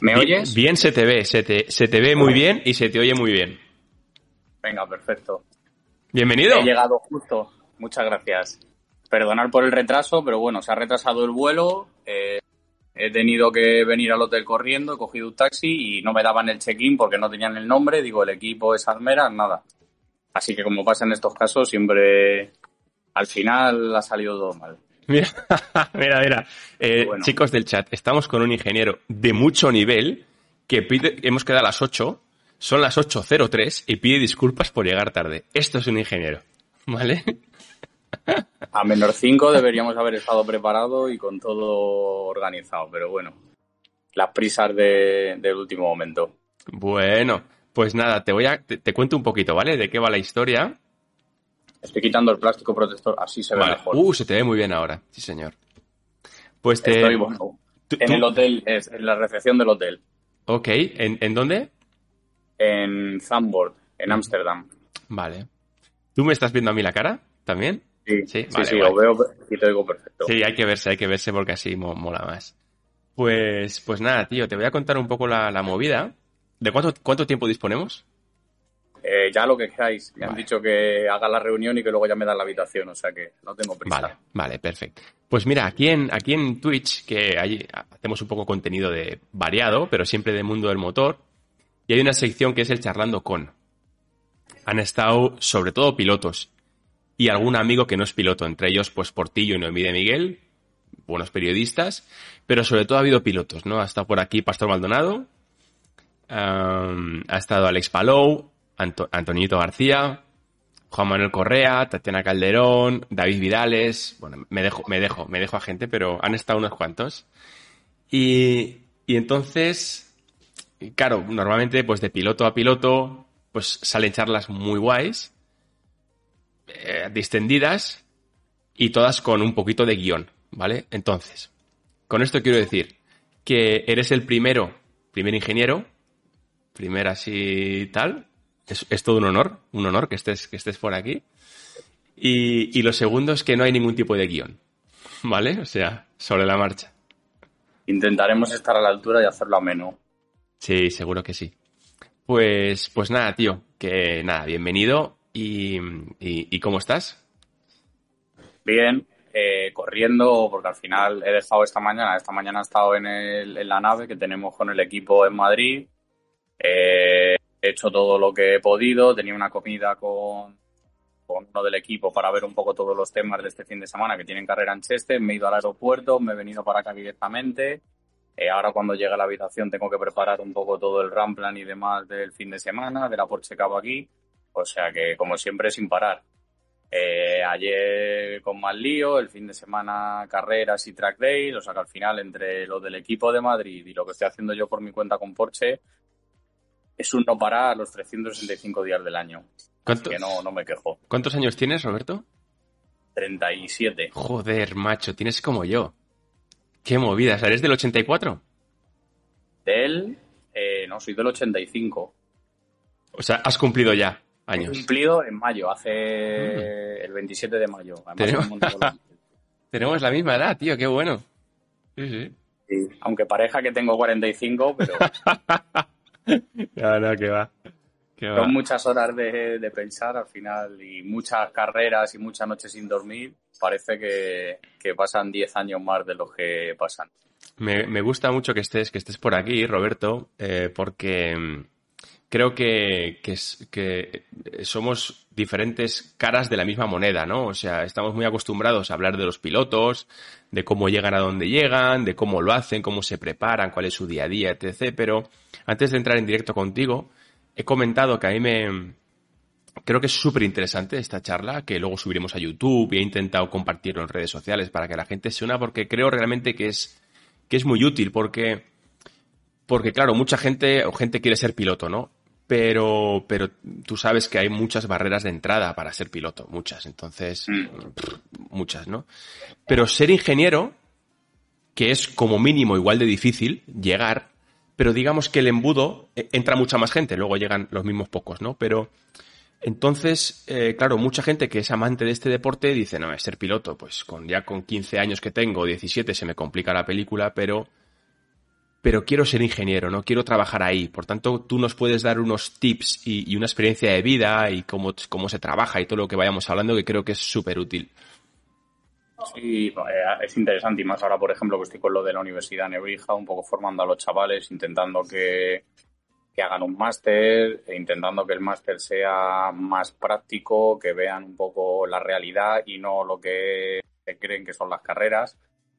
¿Me oyes? Bien se te ve, se te, se te ve muy bien y se te oye muy bien. Venga, perfecto. Bienvenido. He llegado justo. Muchas gracias. Perdonar por el retraso, pero bueno, se ha retrasado el vuelo. eh, he tenido que venir al hotel corriendo, he cogido un taxi y no me daban el check-in porque no tenían el nombre. Digo, el equipo es Almera, nada. Así que como pasa en estos casos, siempre al final ha salido todo mal. Mira, mira, mira. Eh, Bueno. Chicos del chat, estamos con un ingeniero de mucho nivel que pide, hemos quedado a las 8, son las 8.03 y pide disculpas por llegar tarde. Esto es un ingeniero, ¿vale? A menos 5 deberíamos haber estado preparados y con todo organizado, pero bueno, las prisas de- del último momento. Bueno, pues nada, te voy a, te, te cuento un poquito, ¿vale? De qué va la historia. Estoy quitando el plástico protector, así se ve mejor. Uh, se te ve muy bien ahora, sí señor. Pues te... Estoy, bueno, tú- en tú- el hotel, es en la recepción del hotel, Ok, ¿En, ¿en dónde? en Zandvoort, en Ámsterdam. Vale. ¿Tú me estás viendo a mí la cara también? Sí, Sí, sí, vale, sí, guay. lo veo y te oigo perfecto. Sí, hay que verse, hay que verse porque así mo- mola más. Pues, pues nada, tío, te voy a contar un poco la, la movida. ¿De cuánto, cuánto tiempo disponemos? Eh, ya lo que queráis. Me han dicho que haga la reunión y que luego ya me dan la habitación, o sea que no tengo prisa. Vale, vale, perfecto. Pues mira, aquí en, aquí en Twitch, que hacemos un poco contenido de variado, pero siempre de mundo del motor, y hay una sección que es el charlando con. Han estado sobre todo pilotos y algún amigo que no es piloto, entre ellos pues Portillo y Noemí de Miguel, buenos periodistas, pero sobre todo ha habido pilotos, ¿no? Ha estado por aquí Pastor Maldonado, ha estado Alex Palou, Anto- Antonito García, Juan Manuel Correa, Tatiana Calderón, David Vidales, bueno, me dejo, me dejo, me dejo a gente, pero han estado unos cuantos. Y, entonces, claro, normalmente pues de piloto a piloto, pues salen charlas muy guays, eh, distendidas y todas con un poquito de guion, ¿vale? Entonces, con esto quiero decir que eres el primero, primer ingeniero, primer así tal, es, es todo un honor, un honor que estés, que estés por aquí. Y, y lo segundo es que no hay ningún tipo de guion, ¿vale? O sea, sobre la marcha. Intentaremos estar a la altura y hacerlo ameno. Sí, seguro que sí. Pues, pues nada, tío, que nada, bienvenido. ¿Y, y, y cómo estás? Bien, eh, corriendo, porque al final he dejado esta mañana, esta mañana he estado en, el- en la nave que tenemos con el equipo en Madrid. Eh, he hecho todo lo que he podido, tenía una comida con, con uno del equipo para ver un poco todos los temas de este fin de semana que tienen carrera en Cheste, me he ido al aeropuerto, me he venido para acá directamente. Eh, ahora cuando llegue a la habitación tengo que preparar un poco todo el RAM plan y demás del fin de semana, de la Porsche Cabo aquí. O sea que como siempre sin parar. Eh, ayer con más lío, el fin de semana carreras y track days, o sea que al final entre lo del equipo de Madrid y lo que estoy haciendo yo por mi cuenta con Porsche, es un no parar los 365 días del año. Así ¿Cuántos, que no, no me quejo. ¿Cuántos años tienes, Roberto? 37. Joder, macho, tienes como yo. Qué movida, ¿eres del 84? De él, eh, no, soy del 85. O sea, has cumplido ya He años. cumplido en mayo, hace el 27 de mayo. Además, Tenemos- he Tenemos la misma edad, tío, qué bueno. Sí, sí. Sí, Aunque pareja que tengo 45, pero No, no, que va. Que va. son muchas horas de, de pensar al final y muchas carreras y muchas noches sin dormir. Parece que, que pasan 10 años más de los que pasan. Me, me gusta mucho que estés, que estés por aquí, Roberto, eh, porque mm, creo que, que somos diferentes caras de la misma moneda, ¿no? O sea, estamos muy acostumbrados a hablar de los pilotos, de cómo llegan a donde llegan, de cómo lo hacen, cómo se preparan, cuál es su día a día, etc. Pero antes de entrar en directo contigo, he comentado que a mí me, creo que es súper interesante esta charla, que luego subiremos a YouTube y he intentado compartirlo en redes sociales para que la gente se una, porque creo realmente que es, que es muy útil, porque, porque claro, mucha gente o gente quiere ser piloto, ¿no? Pero, pero tú sabes que hay muchas barreras de entrada para ser piloto, muchas, entonces, pff, muchas, ¿no? Pero ser ingeniero, que es como mínimo igual de difícil llegar, pero digamos que el embudo eh, entra mucha más gente, luego llegan los mismos pocos, ¿no? Pero entonces, eh, claro, mucha gente que es amante de este deporte dice, no, es ser piloto, pues con ya con 15 años que tengo, 17, se me complica la película, pero pero quiero ser ingeniero, no quiero trabajar ahí. Por tanto, tú nos puedes dar unos tips y, una experiencia de vida y cómo, cómo se trabaja y todo lo que vayamos hablando que creo que es súper útil. Sí, eh, es interesante y más ahora, por ejemplo, que estoy con lo de la Universidad Nebrija, un poco formando a los chavales, intentando que, que hagan un máster, e intentando que el máster sea más práctico, que vean un poco la realidad y no lo que creen que son las carreras.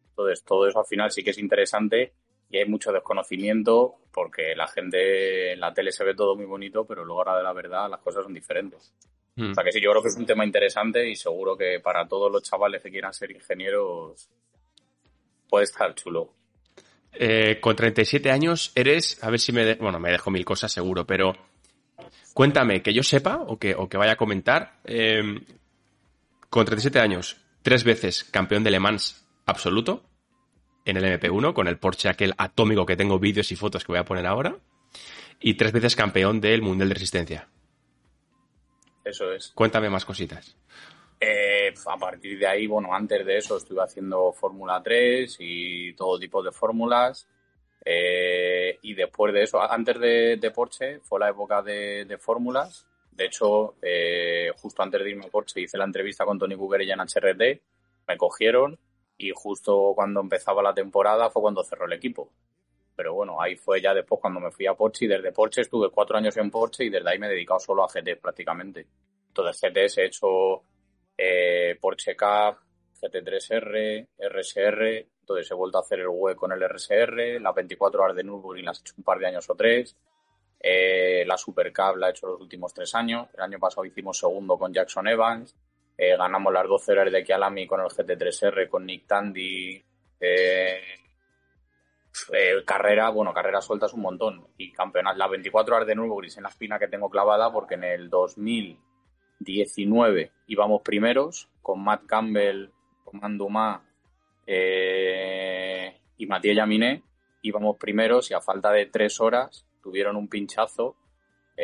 Entonces, todo eso al final sí que es interesante y hay mucho desconocimiento porque la gente en la tele se ve todo muy bonito, pero luego ahora de la verdad las cosas son diferentes. Hmm. O sea que sí, yo creo que es un tema interesante y seguro que para todos los chavales que quieran ser ingenieros puede estar chulo. Eh, con 37 años eres, a ver si me, bueno, me dejo mil cosas seguro, pero cuéntame, que yo sepa o que, o que vaya a comentar, eh, con 37 años, tres veces campeón de Le Mans absoluto, en el MP1 con el Porsche aquel atómico que tengo vídeos y fotos que voy a poner ahora. Y tres veces campeón del Mundial de Resistencia. Eso es. Cuéntame más cositas. Eh, a partir de ahí, bueno, antes de eso estuve haciendo Fórmula 3 y todo tipo de fórmulas. Eh, y después de eso, antes de, Porsche, fue la época de, fórmulas. De hecho, eh, justo antes de irme a Porsche hice la entrevista con Tony Cuquerella en HRT. Me cogieron y justo cuando empezaba la temporada fue cuando cerró el equipo. Pero bueno, ahí fue ya después cuando me fui a Porsche y desde Porsche estuve cuatro años en Porsche y desde ahí me he dedicado solo a GT prácticamente. Entonces GTs he hecho eh, Porsche Cup, GT3R, RSR, entonces he vuelto a hacer el web con el RSR, las 24 horas de Nürburgring las he hecho un par de años o tres, eh, la Super Cup la he hecho los últimos tres años, el año pasado hicimos segundo con Jackson Evans, eh, ganamos las 12 horas de Kialami con el GT3R, con Nick Tandy. Eh, eh, carrera, bueno, carrera sueltas un montón. Y campeonato, las 24 horas de Nürburgring en la espina que tengo clavada porque en el 2019 íbamos primeros con Matt Campbell, Romain Dumas y Matías Yaminé. Íbamos primeros y a falta de tres horas tuvieron un pinchazo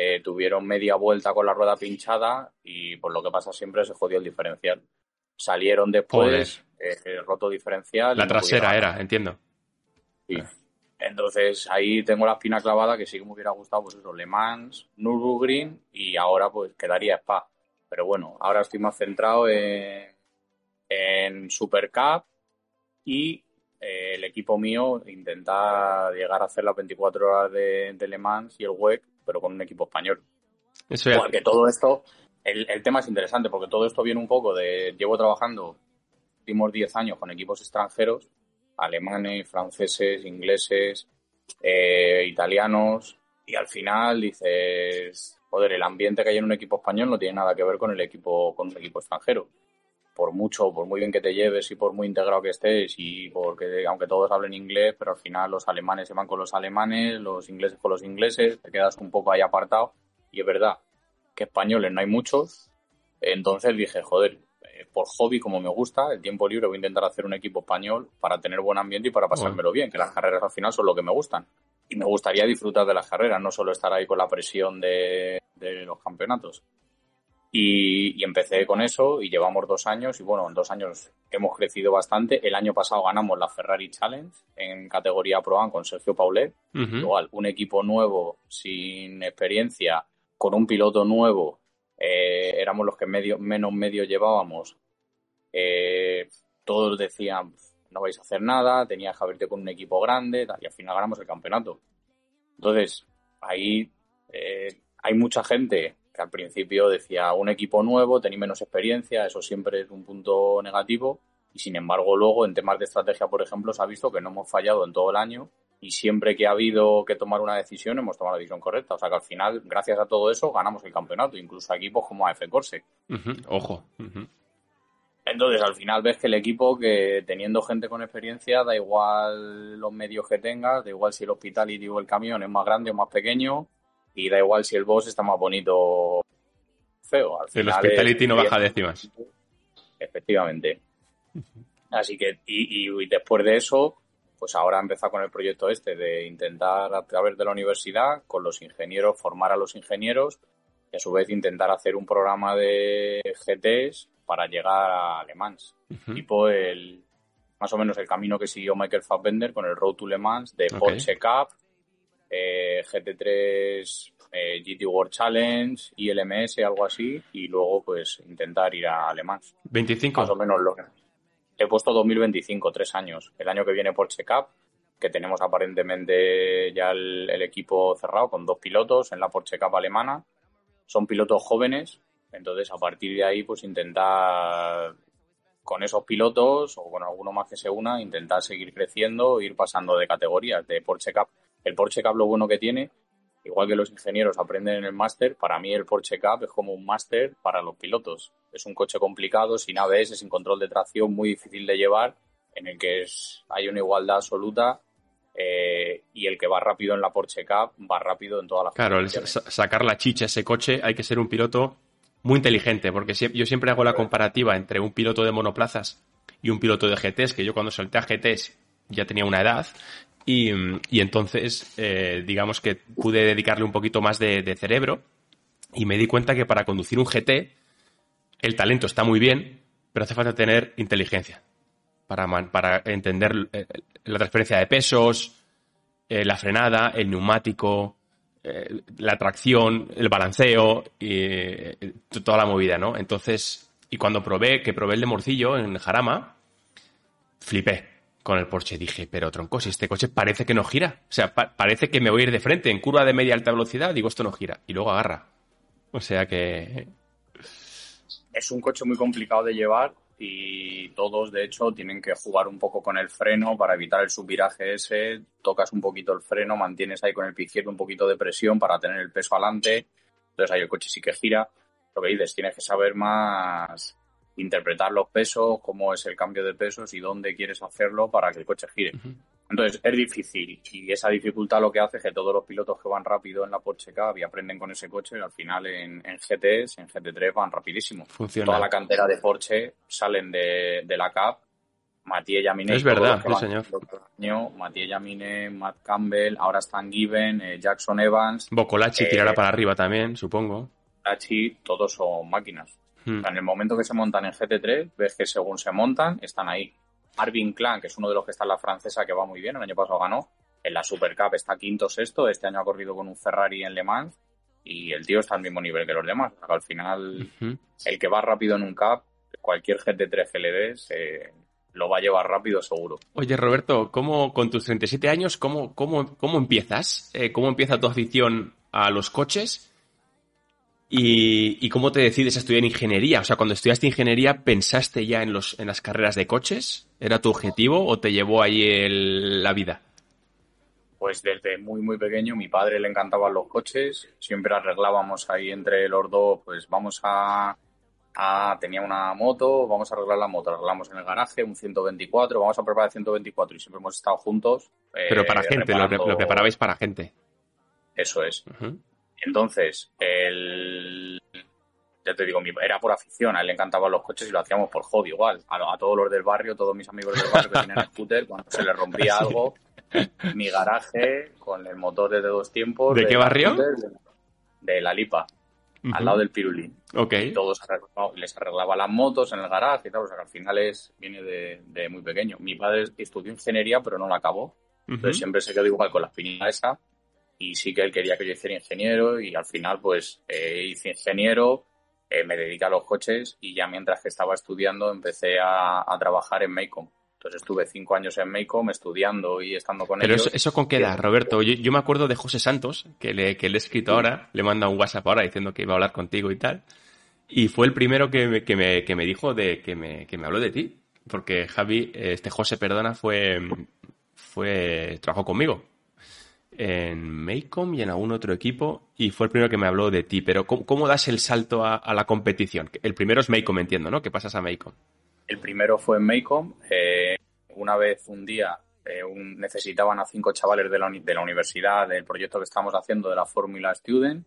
eh, tuvieron media vuelta con la rueda pinchada y por lo que pasa siempre se jodió el diferencial. Salieron después, eh, roto diferencial. La trasera era, entiendo. Sí. Entonces ahí tengo la espina clavada que sí que me hubiera gustado, pues eso, Le Mans, Nürburgring y ahora pues quedaría Spa. Pero bueno, ahora estoy más centrado en, en Super Cup y eh, el equipo mío intentar llegar a hacer las 24 horas de, de Le Mans y el WEC pero con un equipo español. Eso Porque todo esto, el, tema es interesante, porque todo esto viene un poco de, llevo trabajando últimos 10 años con equipos extranjeros, alemanes, franceses, ingleses, eh, italianos, y al final dices, joder, el ambiente que hay en un equipo español no tiene nada que ver con el equipo, con un equipo extranjero por mucho, por muy bien que te lleves y por muy integrado que estés y porque aunque todos hablen inglés, pero al final los alemanes se van con los alemanes, los ingleses con los ingleses, te quedas un poco ahí apartado y es verdad que españoles no hay muchos, entonces dije, joder, eh, por hobby como me gusta, el tiempo libre voy a intentar hacer un equipo español para tener buen ambiente y para pasármelo bien, que las carreras al final son lo que me gustan. Y me gustaría disfrutar de las carreras, no solo estar ahí con la presión de, de los campeonatos. Y, empecé con eso y llevamos dos años y bueno, en dos años hemos crecido bastante. El año pasado ganamos la Ferrari Challenge en categoría Pro con Sergio Paulet. Igual, un equipo nuevo, sin experiencia, con un piloto nuevo, eh, éramos los que medio, menos medio llevábamos. Eh, todos decían, no vais a hacer nada, tenías que haberte con un equipo grande y al final ganamos el campeonato. Entonces, ahí eh, hay mucha gente al principio decía un equipo nuevo, tenía menos experiencia, eso siempre es un punto negativo. Y sin embargo, luego en temas de estrategia, por ejemplo, se ha visto que no hemos fallado en todo el año y siempre que ha habido que tomar una decisión, hemos tomado la decisión correcta. O sea que al final, gracias a todo eso, ganamos el campeonato, incluso a equipos como AF Corse. Ojo. Entonces, al final ves que el equipo, que teniendo gente con experiencia, da igual los medios que tengas, da igual si el hospital y el camión es más grande o más pequeño, y da igual si el boss está más bonito o feo. Al el hospitality no baja décimas. Efectivamente. Así que, y, después de eso, pues ahora empezado con el proyecto este de intentar a través de la universidad, con los ingenieros, formar a los ingenieros y a su vez intentar hacer un programa de GTs para llegar a Le Mans. Tipo el, más o menos el camino que siguió Michael Fassbender con el Road to Le Mans de Porsche Cup, eh, GT3 eh, GT World Challenge, ILMS, algo así, y luego pues intentar ir a Le Mans. 25. Más o menos lo que... He puesto 2025, tres años. El año que viene Porsche Cup, que tenemos aparentemente ya el, equipo cerrado con dos pilotos en la Porsche Cup alemana. Son pilotos jóvenes, entonces a partir de ahí pues intentar con esos pilotos o con alguno más que se una, intentar seguir creciendo, ir pasando de categorías de Porsche Cup. El Porsche Cup lo bueno que tiene igual que los ingenieros aprenden en el máster, para mí el Porsche Cup es como un máster para los pilotos. Es un coche complicado, sin ABS, sin control de tracción, muy difícil de llevar, en el que es, hay una igualdad absoluta eh, y el que va rápido en la Porsche Cup va rápido en todas las Claro, sacar la chicha a ese coche hay que ser un piloto muy inteligente, porque yo siempre hago la comparativa entre un piloto de monoplazas y un piloto de GTs, que yo cuando salté a GTs ya tenía una edad, y, entonces, eh, digamos que pude dedicarle un poquito más de, cerebro y me di cuenta que para conducir un GT, el talento está muy bien, pero hace falta tener inteligencia para, para entender eh, la transferencia de pesos, eh, la frenada, el neumático, la tracción, el balanceo y toda la movida, ¿no? Entonces, y cuando probé, que probé el de morcillo en Jarama, flipé con el Porsche. Dije, pero tronco, si este coche parece que no gira. O sea, parece que me voy a ir de frente en curva de media alta velocidad. Digo, esto no gira. Y luego agarra. O sea que. Es un coche muy complicado de llevar y todos, de hecho, tienen que jugar un poco con el freno para evitar el subviraje ese. Tocas un poquito el freno, mantienes ahí con el pie un poquito de presión para tener el peso adelante. Entonces ahí el coche sí que gira. Lo que dices, tienes que saber más interpretar los pesos, cómo es el cambio de pesos y dónde quieres hacerlo para que el coche gire. Entonces es difícil y esa dificultad lo que hace es que todos los pilotos que van rápido en la Porsche Cup y aprenden con ese coche, al final en, en GTs, en GT3 van rapidísimo. Toda la cantera de Porsche salen de, la Cup. Matías Yamine. Es verdad, sí, señor. Matías Yamine, Matt Campbell, ahora están Given, eh, Jackson Evans. Bocolachi eh, tirará para arriba también, supongo. Bocolachi, todos son máquinas. Hmm. en el momento que se montan en GT3, ves que según se montan, están ahí. Arvin Clan, que es uno de los que está en la francesa, que va muy bien, el año pasado ganó. En la Super Cup está quinto sexto, este año ha corrido con un Ferrari en Le Mans y el tío está al mismo nivel que los demás. Al final, el que va rápido en un Cup, cualquier GT3 GLD se, lo va a llevar rápido seguro. Oye, Roberto, ¿cómo, con tus 37 años, cómo, cómo, cómo empiezas? Eh, ¿Cómo empieza tu afición a los coches? ¿Y, cómo te decides a estudiar ingeniería? O sea, cuando estudiaste ingeniería, ¿pensaste ya en, los, en las carreras de coches? ¿Era tu objetivo o te llevó ahí la vida? Pues desde muy, muy pequeño, mi padre le encantaban los coches, siempre arreglábamos ahí entre los dos, pues vamos a, tenía una moto, vamos a arreglar la moto, arreglamos en el garaje un 124, vamos a preparar el 124 y siempre hemos estado juntos. Pero para eh, gente, lo, preparabais para gente. Eso es. Entonces, el, ya te digo, era por afición, a él le encantaban los coches y lo hacíamos por hobby igual. A, todos los del barrio, todos mis amigos del barrio que tenían scooter, cuando se les rompía algo, mi garaje con el motor de dos tiempos. ¿De, qué barrio? de la Lipa, al lado del Pirulín. Ok. todos les arreglaba las motos en el garaje y tal, o sea que al final es, viene de, muy pequeño. Mi padre estudió ingeniería, pero no la acabó. Entonces siempre se quedó igual con la espinita esa y sí que él quería que yo hiciera ingeniero y al final pues eh, hice ingeniero, eh, me dediqué a los coches y ya mientras que estaba estudiando empecé a, trabajar en Maycom. Entonces estuve cinco años en Maycom estudiando y estando con ellos. Pero eso, con qué edad, Roberto. Yo, me acuerdo de José Santos, que le, que le he escrito ahora, le manda un WhatsApp ahora diciendo que iba a hablar contigo y tal. Y fue el primero que me, que me, que me dijo de que me, que me habló de ti. Porque Javi, este José, perdona, fue, fue, trabajó conmigo en Maycom y en algún otro equipo y fue el primero que me habló de ti. Pero ¿cómo, das el salto a, la competición? El primero es Maycom, entiendo, ¿no? ¿Qué pasas a Maycom? El primero fue en Maycom. Eh, una vez, un día, eh, necesitaban a cinco chavales de la, de la, universidad del proyecto que estamos haciendo de la Fórmula Student.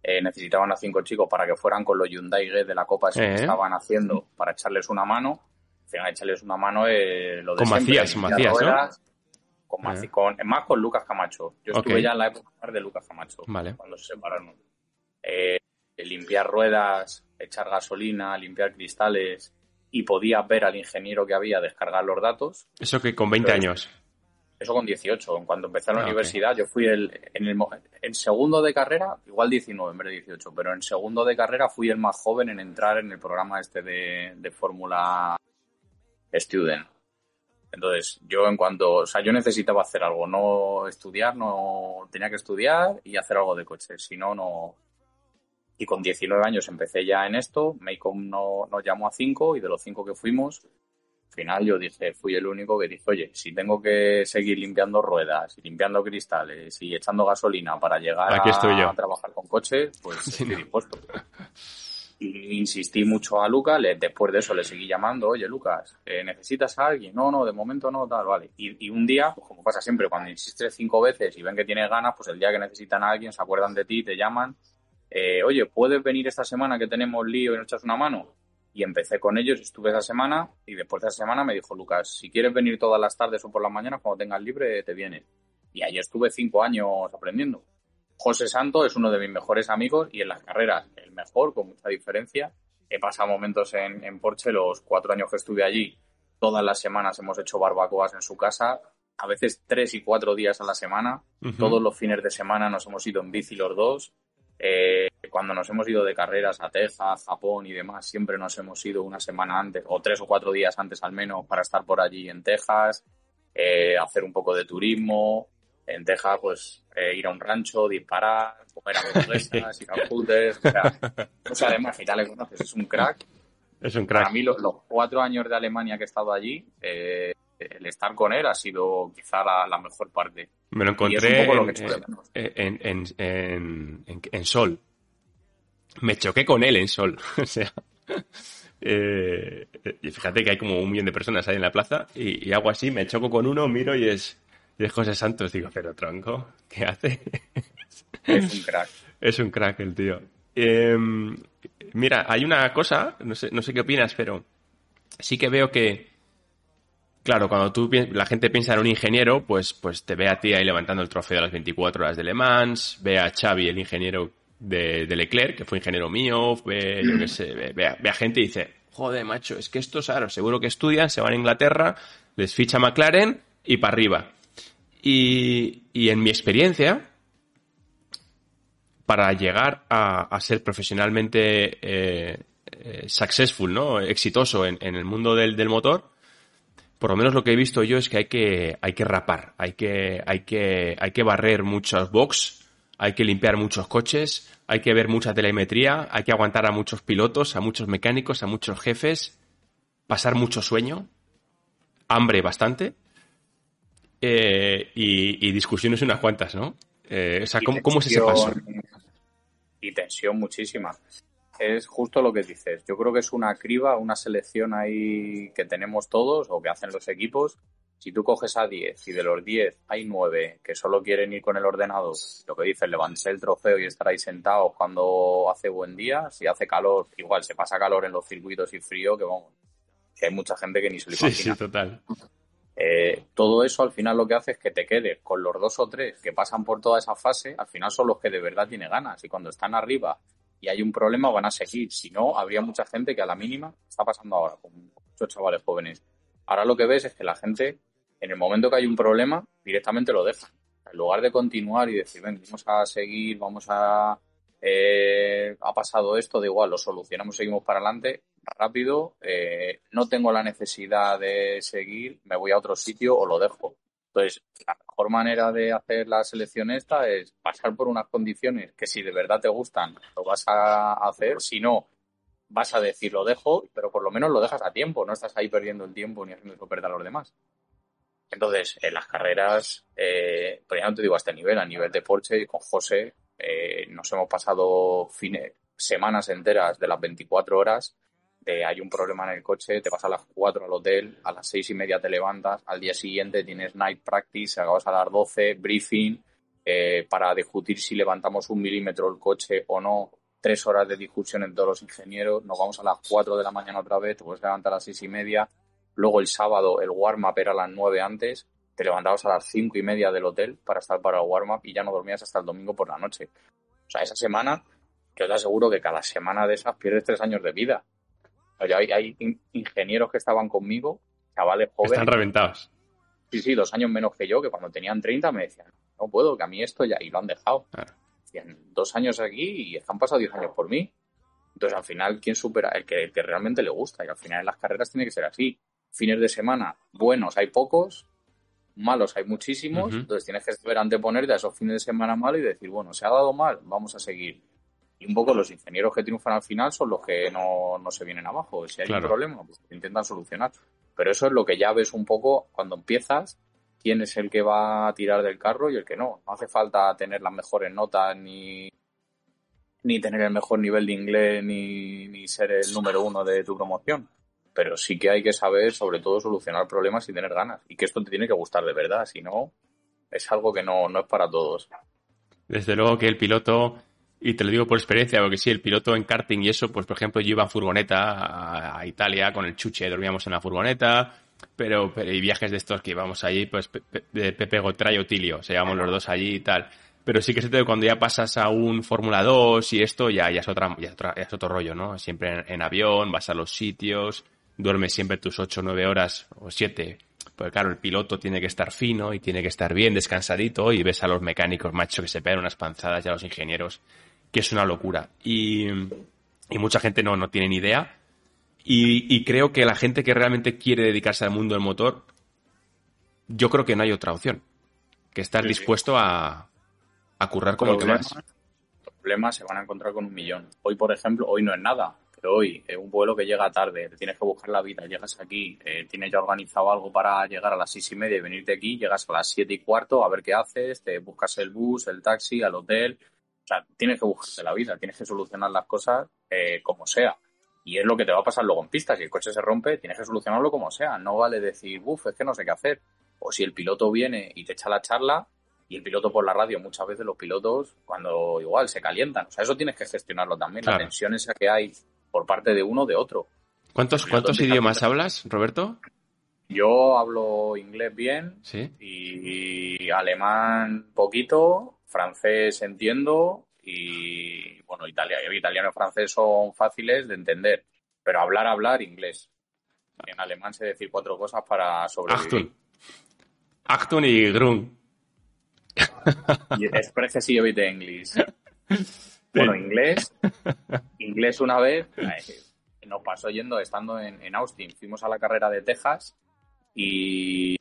Eh, necesitaban a cinco chicos para que fueran con los Hyundai de la Copa que estaban haciendo para echarles una mano. Al echarles una mano lo de Con Macías, Macías, ¿no? Con, más, más con Lucas Camacho. Yo estuve ya en la época de Lucas Camacho, cuando se separaron. Eh, limpiar ruedas, echar gasolina, limpiar cristales, y podía ver al ingeniero que había descargar los datos. Eso que con 20 años. Eso con 18. En cuanto empecé la ah, universidad, yo fui el, en el en segundo de carrera, igual 19 en vez de 18, pero en segundo de carrera fui el más joven en entrar en el programa este de, de Fórmula Student. Entonces, yo en cuanto, o sea, yo necesitaba hacer algo, no estudiar, no tenía que estudiar y hacer algo de coche, si no, no. Y con 19 años empecé ya en esto, Maycom no, nos llamó a 5 y de los 5 que fuimos, final yo dije, fui el único que dijo, oye, si tengo que seguir limpiando ruedas y limpiando cristales y echando gasolina para llegar a, trabajar con coche, pues estoy dispuesto. Insistí mucho a Lucas, después de eso le seguí llamando, oye Lucas, eh, ¿necesitas a alguien? No, no, de momento no, tal, vale. Y, un día, pues como pasa siempre, cuando insistes cinco veces y ven que tienes ganas, pues el día que necesitan a alguien se acuerdan de ti, te llaman, eh, oye, ¿puedes venir esta semana que tenemos lío y nos echas una mano? y empecé con ellos, estuve esa semana y después de esa semana me dijo Lucas, si quieres venir todas las tardes o por las mañanas, cuando tengas libre, te vienes. Y ahí estuve cinco años aprendiendo. José Santo es uno de mis mejores amigos y en las carreras el mejor, con mucha diferencia. He pasado momentos en, en Porsche, los cuatro años que estuve allí, todas las semanas hemos hecho barbacoas en su casa, a veces tres y cuatro días a la semana. Todos los fines de semana nos hemos ido en bici los dos. Eh, cuando nos hemos ido de carreras a Texas, Japón y demás, siempre nos hemos ido una semana antes, o tres o cuatro días antes al menos, para estar por allí en Texas, eh, hacer un poco de turismo. En Texas, pues, eh, ir a un rancho, disparar, comer hamburguesas, ir a footers, o sea, o sea, además, ya le conoces, es un crack. Es un crack. Para mí, los, cuatro años de Alemania que he estado allí, eh, el estar con él ha sido quizá la, mejor parte. Me lo encontré en, en, Sol. Me choqué con él en Sol. o sea, eh, fíjate que hay como un millón de personas ahí en la plaza y, hago así, me choco con uno, miro y es, José Santos. Digo, pero tronco, ¿qué hace? es un crack. Es un crack el tío. Em, mira, hay una cosa, no sé, no sé qué opinas, pero sí que veo que Claro, cuando tú la gente piensa en un ingeniero, pues, pues te ve a ti ahí levantando el trofeo de las 24 horas de Le Mans, ve a Xavi, el ingeniero de, Leclerc, que fue ingeniero mío, ve, yo qué sé, ve, a, gente y dice, joder, macho, es que estos, claro, seguro que estudian, se van a Inglaterra, les ficha McLaren y para arriba. Y, en mi experiencia, para llegar a, ser profesionalmente eh, eh, successful, ¿no? Exitoso en, el mundo del, del motor, por lo menos lo que he visto yo es que hay que, hay que rapar, hay que, hay que, hay que barrer muchos box, hay que limpiar muchos coches, hay que ver mucha telemetría, hay que aguantar a muchos pilotos, a muchos mecánicos, a muchos jefes, pasar mucho sueño, hambre bastante, eh, y, discusiones unas cuantas, ¿no? Eh, o sea, ¿cómo, ¿cómo, es ese paso? Y tensión muchísima es justo lo que dices. Yo creo que es una criba, una selección ahí que tenemos todos o que hacen los equipos. Si tú coges a 10 y de los 10 hay 9 que solo quieren ir con el ordenador, lo que dices, levantarse el trofeo y estar ahí sentados cuando hace buen día, si hace calor, igual se pasa calor en los circuitos y frío, que vamos, que hay mucha gente que ni se lo imagina. Sí, sí, total. Eh, todo eso al final lo que hace es que te quedes con los dos o tres que pasan por toda esa fase, al final son los que de verdad tienen ganas y cuando están arriba y hay un problema, van a seguir. Si no, habría mucha gente que a la mínima está pasando ahora, con muchos chavales jóvenes. Ahora lo que ves es que la gente, en el momento que hay un problema, directamente lo deja. En lugar de continuar y decir, ven, vamos a seguir, vamos a. Eh, ha pasado esto, da igual, lo solucionamos, seguimos para adelante, rápido, eh, no tengo la necesidad de seguir, me voy a otro sitio o lo dejo. Entonces, la mejor manera de hacer la selección esta es pasar por unas condiciones que si de verdad te gustan, lo vas a hacer. Si no, vas a decir lo dejo, pero por lo menos lo dejas a tiempo. No estás ahí perdiendo el tiempo ni haciendo perder a los demás. Entonces, en las carreras, eh, pues ya no te digo a este nivel, a nivel de Porsche, con José, eh, nos hemos pasado fines, semanas enteras de las 24 horas hay un problema en el coche, te vas a las 4 al hotel, a las 6 y media te levantas, al día siguiente tienes night practice, acabas a las 12, briefing, eh, para discutir si levantamos un milímetro el coche o no, tres horas de discusión entre los ingenieros, nos vamos a las 4 de la mañana otra vez, te puedes levantar a las 6 y media, luego el sábado el warm-up era a las 9 antes, te levantabas a las 5 y media del hotel para estar para el warm-up y ya no dormías hasta el domingo por la noche. O sea, esa semana, que os aseguro que cada semana de esas pierdes tres años de vida hay, hay ingenieros que estaban conmigo, chavales jóvenes. Están reventados. Sí, sí, dos años menos que yo, que cuando tenían 30 me decían, no puedo, que a mí esto ya, y lo han dejado. Claro. dos años aquí y han pasado diez años por mí. Entonces, al final, ¿quién supera? El que, realmente le gusta. Y al final en las carreras tiene que ser así. Fines de semana buenos hay pocos, malos hay muchísimos. Entonces tienes que saber anteponerte a esos fines de semana malos y decir, bueno, se ha dado mal, vamos a seguir. Y un poco los ingenieros que triunfan al final son los que no, se vienen abajo. Si hay un problema, pues intentan solucionar. Pero eso es lo que ya ves un poco cuando empiezas, quién es el que va a tirar del carro y el que no. No hace falta tener las mejores notas ni, ni tener el mejor nivel de inglés ni, ni ser el número uno de tu promoción. Pero sí que hay que saber, sobre todo, solucionar problemas y tener ganas. Y que esto te tiene que gustar de verdad. Si no, es algo que no, no es para todos. Desde luego que el piloto y te lo digo por experiencia, porque sí, el piloto en karting y eso, pues por ejemplo, yo iba en furgoneta a, Italia con el chuche, dormíamos en la furgoneta, pero, pero y viajes de estos que íbamos allí, pues de Pepe Gotra y Otilio, se llevamos los dos allí y tal. Pero sí que se te cuando ya pasas a un Fórmula 2 y esto, ya, ya, es otra, ya, es otro rollo, ¿no? Siempre en, avión, vas a los sitios, duermes siempre tus 8 o 9 horas o 7. Porque claro, el piloto tiene que estar fino y tiene que estar bien descansadito y ves a los mecánicos, macho, que se pegan unas panzadas y a los ingenieros que es una locura. Y, mucha gente no, no tiene ni idea. Y, creo que la gente que realmente quiere dedicarse al mundo del motor, yo creo que no hay otra opción que estar dispuesto a, a currar como el que más. Problemas se van a encontrar con un millón. Hoy, por ejemplo, hoy no es nada, pero hoy es un vuelo que llega tarde, tienes que buscar la vida, llegas aquí, eh, tienes ya organizado algo para llegar a las seis y media y venirte aquí, llegas a las siete y cuarto a ver qué haces, te buscas el bus, el taxi, al hotel, o sea, tienes que buscarte la vida, tienes que solucionar las cosas eh, como sea. Y es lo que te va a pasar luego en pista. Si el coche se rompe, tienes que solucionarlo como sea. No vale decir, uff, es que no sé qué hacer. O si el piloto viene y te echa la charla, y el piloto por la radio, muchas veces los pilotos, cuando igual se calientan. O sea, eso tienes que gestionarlo también. La tensión esa que hay por parte de uno o de otro. ¿Cuántos, ¿cuántos idiomas hablas, Roberto? Yo hablo inglés bien ¿Sí? y alemán poquito, francés entiendo y, bueno, italiano, italiano y francés son fáciles de entender, pero hablar, hablar inglés. En alemán sé decir cuatro cosas para sobrevivir. Achtung. y Grun. Exprese si de inglés. Bueno, inglés. Inglés una vez. Nos pasó yendo, estando en, en Austin. Fuimos a la carrera de Texas y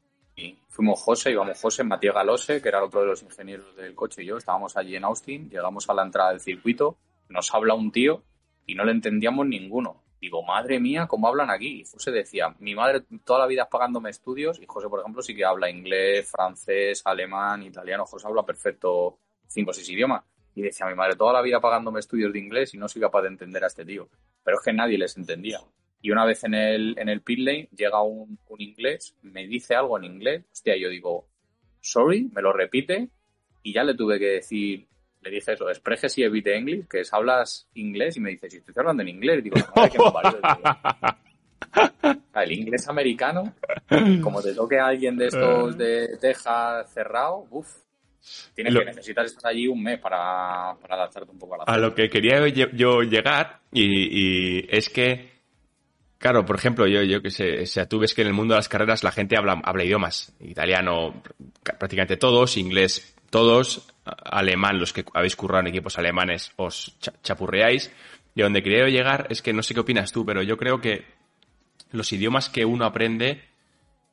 fuimos José, íbamos José, Matías Galose, que era otro de los ingenieros del coche y yo, estábamos allí en Austin, llegamos a la entrada del circuito, nos habla un tío y no le entendíamos ninguno. Digo, madre mía, ¿cómo hablan aquí? Y José decía, mi madre toda la vida es pagándome estudios y José, por ejemplo, sí que habla inglés, francés, alemán, italiano. José habla perfecto cinco o seis idiomas. Y decía, mi madre toda la vida pagándome estudios de inglés y no soy capaz de entender a este tío. Pero es que nadie les entendía. Y una vez en el, en el pit lane llega un, inglés, me dice algo en inglés, hostia, yo digo, sorry, me lo repite, y ya le tuve que decir, le dije eso, exprese si evite inglés, que es hablas inglés, y me dice, si estoy hablando en inglés, digo, no, que me El inglés americano, como te toque a alguien de estos de Texas cerrado, uff, Tienes que necesitar estar allí un mes para, para adaptarte un poco a la A lo que quería yo llegar, y, y es que Claro, por ejemplo, yo, yo que sé, o sea, tú ves que en el mundo de las carreras la gente habla, habla idiomas. Italiano prácticamente todos, inglés todos, alemán, los que habéis currado en equipos alemanes, os chapurreáis. Y donde quería llegar es que no sé qué opinas tú, pero yo creo que los idiomas que uno aprende,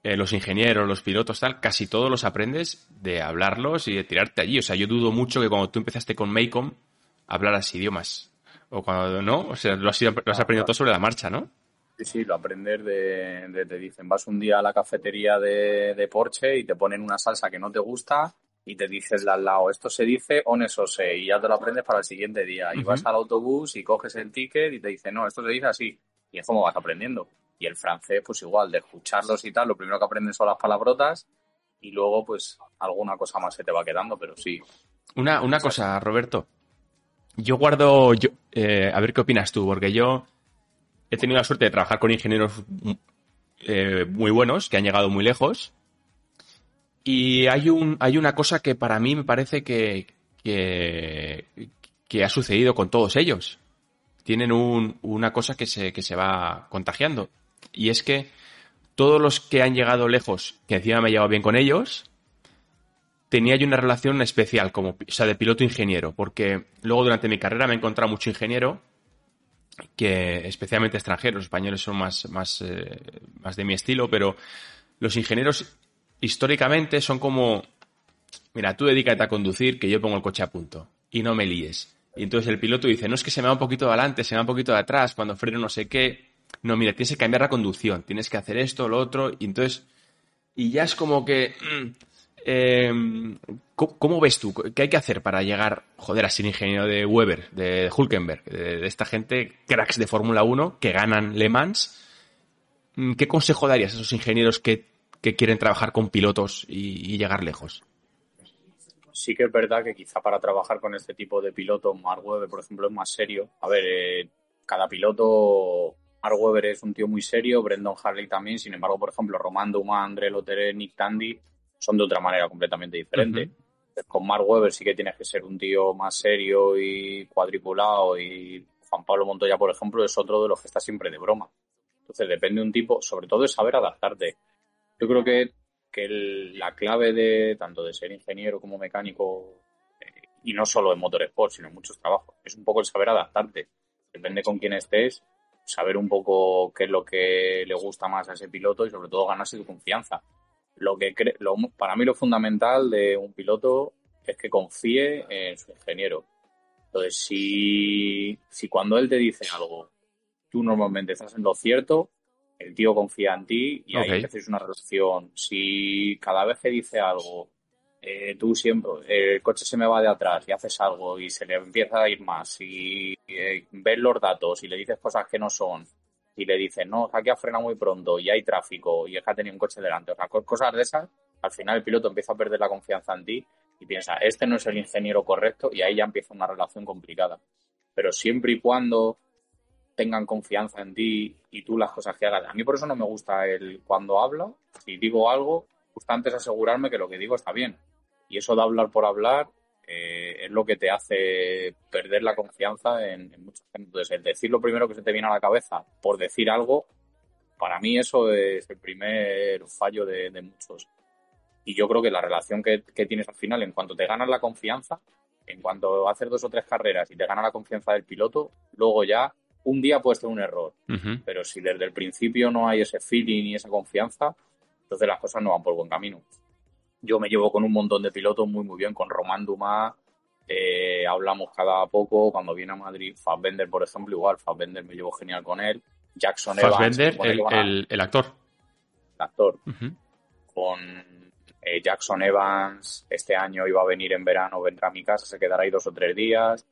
eh, los ingenieros, los pilotos, tal, casi todos los aprendes de hablarlos y de tirarte allí. O sea, yo dudo mucho que cuando tú empezaste con Maycom hablaras idiomas. O cuando no, o sea, lo has, lo has aprendido todo sobre la marcha, ¿no? Sí, sí, lo aprender de, te dicen, vas un día a la cafetería de, de, Porsche y te ponen una salsa que no te gusta y te dices al lado, esto se dice on eso se, y ya te lo aprendes para el siguiente día. Y vas al autobús y coges el ticket y te dice, no, esto se dice así. Y es como vas aprendiendo. Y el francés, pues igual, de escucharlos y tal, lo primero que aprendes son las palabrotas y luego, pues, alguna cosa más se te va quedando, pero sí. Una, una cosa, Roberto. Yo guardo, yo, eh, a ver qué opinas tú, porque yo he tenido la suerte de trabajar con ingenieros eh, muy buenos, que han llegado muy lejos. Y hay, un, hay una cosa que para mí me parece que, que, ha sucedido con todos ellos. tienen una cosa que se, que se va contagiando. Y es que todos los que han llegado lejos, que encima me he llevado bien con ellos, tenía yo una relación especial, como, o sea, de piloto-ingeniero, porque luego durante mi carrera me he encontrado mucho ingeniero, que especialmente extranjeros, los españoles son más, más, eh, más de mi estilo, pero los ingenieros históricamente son como, mira, tú dedícate a conducir, que yo pongo el coche a punto, y no me líes. Y entonces el piloto dice, no es que se me va un poquito de adelante, se me va un poquito de atrás, cuando freno no sé qué. No, mira, tienes que cambiar la conducción, tienes que hacer esto, lo otro, y entonces, y ya es como que, mm, em, ¿cómo, ves tú? ¿Qué hay que hacer para llegar, joder, a ser ingeniero de Weber, de Hulkenberg, de, esta gente, cracks de Fórmula 1, que ganan Le Mans? Mm, ¿Qué consejo darías a esos ingenieros que, quieren trabajar con pilotos y llegar lejos? sí que es verdad que quizá para trabajar con este tipo de pilotos, Mark Webber, por ejemplo, es más serio. A ver, eh, cada piloto, Mark Webber es un tío muy serio, Brendan Harley también, sin embargo, por ejemplo, Román Dumas, André Lotter, Nick Tandy son de otra manera completamente diferente. Con Mark Webber sí que tienes que ser un tío más serio y cuadriculado y Juan Pablo Montoya, por ejemplo, es otro de los que está siempre de broma. Entonces depende de un tipo, sobre todo de saber adaptarte. Yo creo que que la clave de tanto de ser ingeniero como mecánico, eh, y no solo en motorsport, sino en muchos trabajos, es un poco el saber adaptarte. Depende con quién estés, saber un poco qué es lo que le gusta más a ese piloto y sobre todo ganarse su confianza. Lo que lo, para mí lo fundamental de un piloto es que confíe en su ingeniero. Entonces, si, si cuando él te dice algo, tú normalmente estás en lo cierto, el tío confía en ti y ahí hacéis una relación. Si cada vez que dice algo, eh, tú siempre, el coche se me va de atrás y haces algo y se le empieza a ir más y eh, ves los datos y le dices cosas que no son y le dices, no, aquí ha frenado muy pronto y hay tráfico y es que ha tenido un coche delante, o sea, cosas de esas, al final el piloto empieza a perder la confianza en ti y piensa, este no es el ingeniero correcto y ahí ya empieza una relación complicada. Pero siempre y cuando tengan confianza en ti y tú las cosas que hagas. A mí por eso no me gusta el cuando hablo, si digo algo, justo antes asegurarme que lo que digo está bien. Y eso de hablar por hablar eh, es lo que te hace perder la confianza en, en mucha gente. Entonces, el decir lo primero que se te viene a la cabeza por decir algo, para mí eso es el primer fallo de, muchos. Y yo creo que la relación que, que, tienes al final, en cuanto te ganas la confianza, en cuanto haces dos o tres carreras y te gana la confianza del piloto, luego ya un día puede ser un error, pero si desde el principio no hay ese feeling y esa confianza, entonces las cosas no van por buen camino. Yo me llevo con un montón de pilotos muy, muy bien, con Román Dumas, eh, hablamos cada poco, cuando viene a Madrid, Fassbender, por ejemplo, igual, Fassbender me llevo genial con él, Jackson Evans. el, el, el, actor. El actor. Con eh, Jackson Evans, este año iba a venir en verano, vendrá a mi casa, se quedará ahí dos o tres días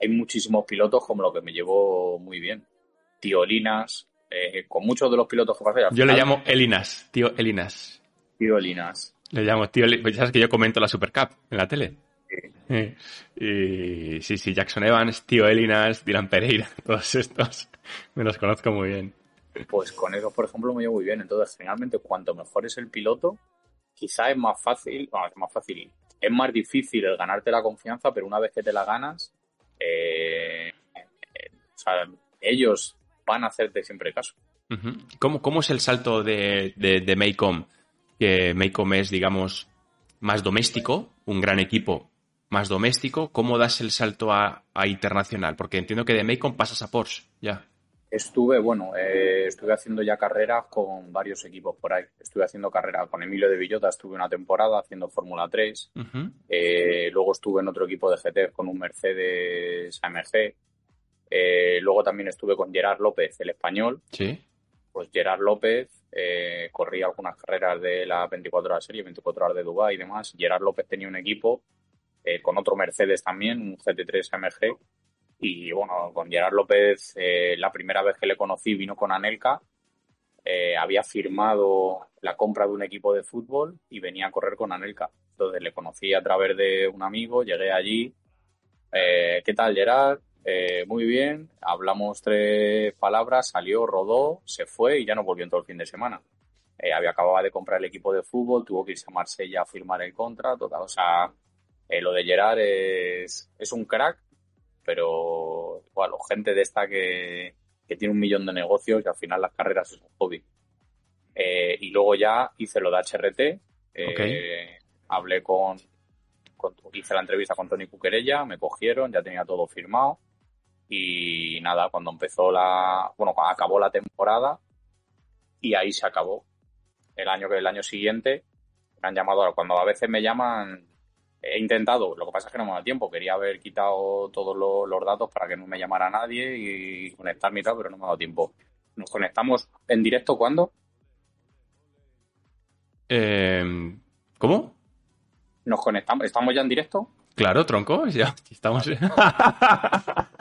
hay muchísimos pilotos como lo que me llevo muy bien. Tío Elinas, eh, con muchos de los pilotos que pasé. Yo le llamo Elinas, tío Elinas. Tío Elinas. Le llamo tío Elinas. Pues sabes que yo comento la Super Cup en la tele. Sí. Y sí, sí, Jackson Evans, tío Elinas, Dylan Pereira, todos estos me los conozco muy bien. Pues con ellos, por ejemplo, me llevo muy bien. Entonces, generalmente, cuanto mejor es el piloto, quizá es más fácil, no, es más fácil, es más difícil el ganarte la confianza, pero una vez que te la ganas, eh, ellos van a hacerte siempre caso. ¿Cómo, es el salto de, de, de Maycom? Que Maycom es, digamos, más doméstico, un gran equipo más doméstico. ¿Cómo das el salto a, a internacional? Porque entiendo que de Maycom pasas a Porsche, ya. Estuve, bueno, eh, estuve haciendo ya carreras con varios equipos por ahí. Estuve haciendo carrera con Emilio de Villota, estuve una temporada haciendo Fórmula 3. Eh, luego estuve en otro equipo de GT con un Mercedes AMG. Eh, luego también estuve con Gerard López, el español. Sí. Pues Gerard López corría algunas carreras de la 24 horas serie, 24 horas de Dubái y demás. Gerard López tenía un equipo con otro Mercedes también, un GT3 AMG y bueno, con Gerard López, eh, la primera vez que le conocí vino con Anelka. Eh, había firmado la compra de un equipo de fútbol y venía a correr con Anelka. Entonces le conocí a través de un amigo, llegué allí. Eh, ¿Qué tal, Gerard? Muy bien. Hablamos tres palabras, salió, rodó, se fue y ya no volvió en todo el fin de semana. había acabado de comprar el equipo de fútbol, tuvo que irse a Marsella a firmar el contrato. O sea, lo de Gerard es, es un crack pero bueno, gente de esta que, que tiene un millón de negocios y al final las carreras es un hobby. Eh, y luego ya hice lo de HRT, eh, hablé con, con, hice la entrevista con Tony Cuquerella, me cogieron, ya tenía todo firmado y nada, cuando empezó la, bueno, cuando acabó la temporada y ahí se acabó. El año que el año siguiente me han llamado, cuando a veces me llaman, he intentado, lo que pasa es que no me da tiempo, quería haber quitado todos los, datos para que no me llamara nadie y conectarme y tal, pero no me ha dado tiempo. ¿Nos conectamos en directo cuándo? Eh, ¿Cómo? ¿Nos conectamos? ¿Estamos ya en directo? Claro, tronco, ya estamos.